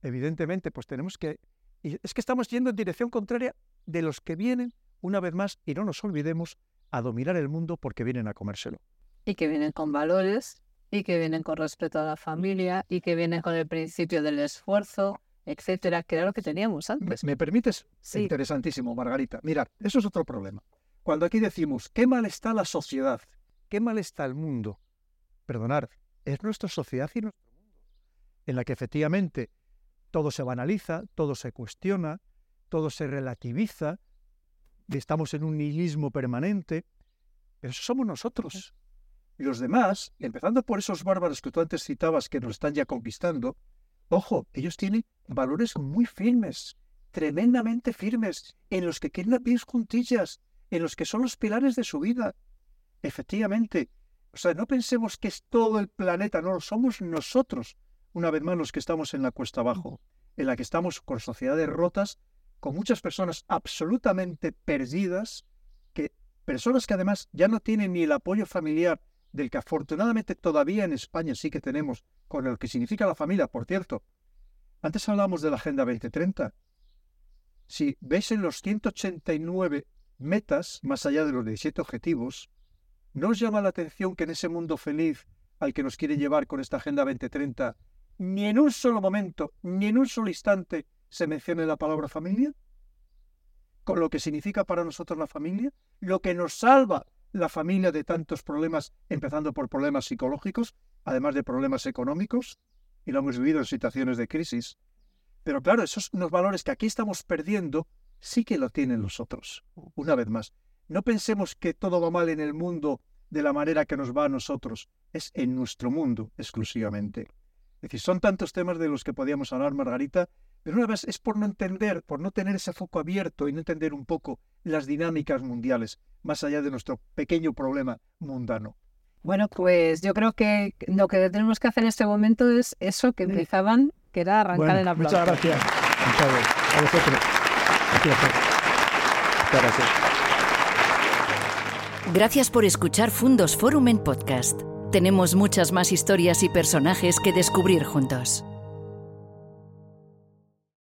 Evidentemente, pues tenemos que... Y es que estamos yendo en dirección contraria de los que vienen, una vez más, y no nos olvidemos, a dominar el mundo porque vienen a comérselo. Y que vienen con valores, y que vienen con respeto a la familia, y que vienen con el principio del esfuerzo, etcétera, que era lo que teníamos antes. ¿Me, permites? Interesantísimo, Margarita. Mira, eso es otro problema. Cuando aquí decimos, qué mal está la sociedad, qué mal está el mundo, perdonar, es nuestra sociedad y nuestro mundo, en la que efectivamente todo se banaliza, todo se cuestiona, todo se relativiza, estamos en un nihilismo permanente, pero eso somos nosotros. Y los demás, empezando por esos bárbaros que tú antes citabas que nos están ya conquistando, Ojo, ellos tienen valores muy firmes, tremendamente firmes, en los que quieren las pies juntillas, en los que son los pilares de su vida. Efectivamente, O sea, no pensemos que es todo el planeta, no, somos nosotros, una vez más, los que estamos en la cuesta abajo, en la que estamos con sociedades rotas, con muchas personas absolutamente perdidas, que personas que además ya no tienen ni el apoyo familiar del que afortunadamente todavía en España sí que tenemos, con lo que significa la familia, por cierto. Antes hablábamos de la Agenda 2030. Si veis en los 189 metas, más allá de los 17 objetivos, ¿no os llama la atención que en ese mundo feliz al que nos quiere llevar con esta Agenda 2030, ni en un solo momento, ni en un solo instante se mencione la palabra familia? Con lo que significa para nosotros la familia, lo que nos salva la familia de tantos problemas, empezando por problemas psicológicos, además de problemas económicos, y lo hemos vivido en situaciones de crisis. Pero claro, esos unos valores que aquí estamos perdiendo, sí que lo tienen los otros. Una vez más, no pensemos que todo va mal en el mundo de la manera que nos va a nosotros, es en nuestro mundo exclusivamente. Es decir, son tantos temas de los que podíamos hablar, Margarita, pero una vez es por no entender, por no tener ese foco abierto y no entender un poco las dinámicas mundiales, más allá de nuestro pequeño problema mundano. Bueno, pues yo creo que lo que tenemos que hacer en este momento es eso que empezaban, que era arrancar el aplauso. Muchas gracias. Muchas gracias. A vosotros. Muchas gracias. Gracias por escuchar Fundos Forum en podcast. Tenemos muchas más historias y personajes que descubrir juntos.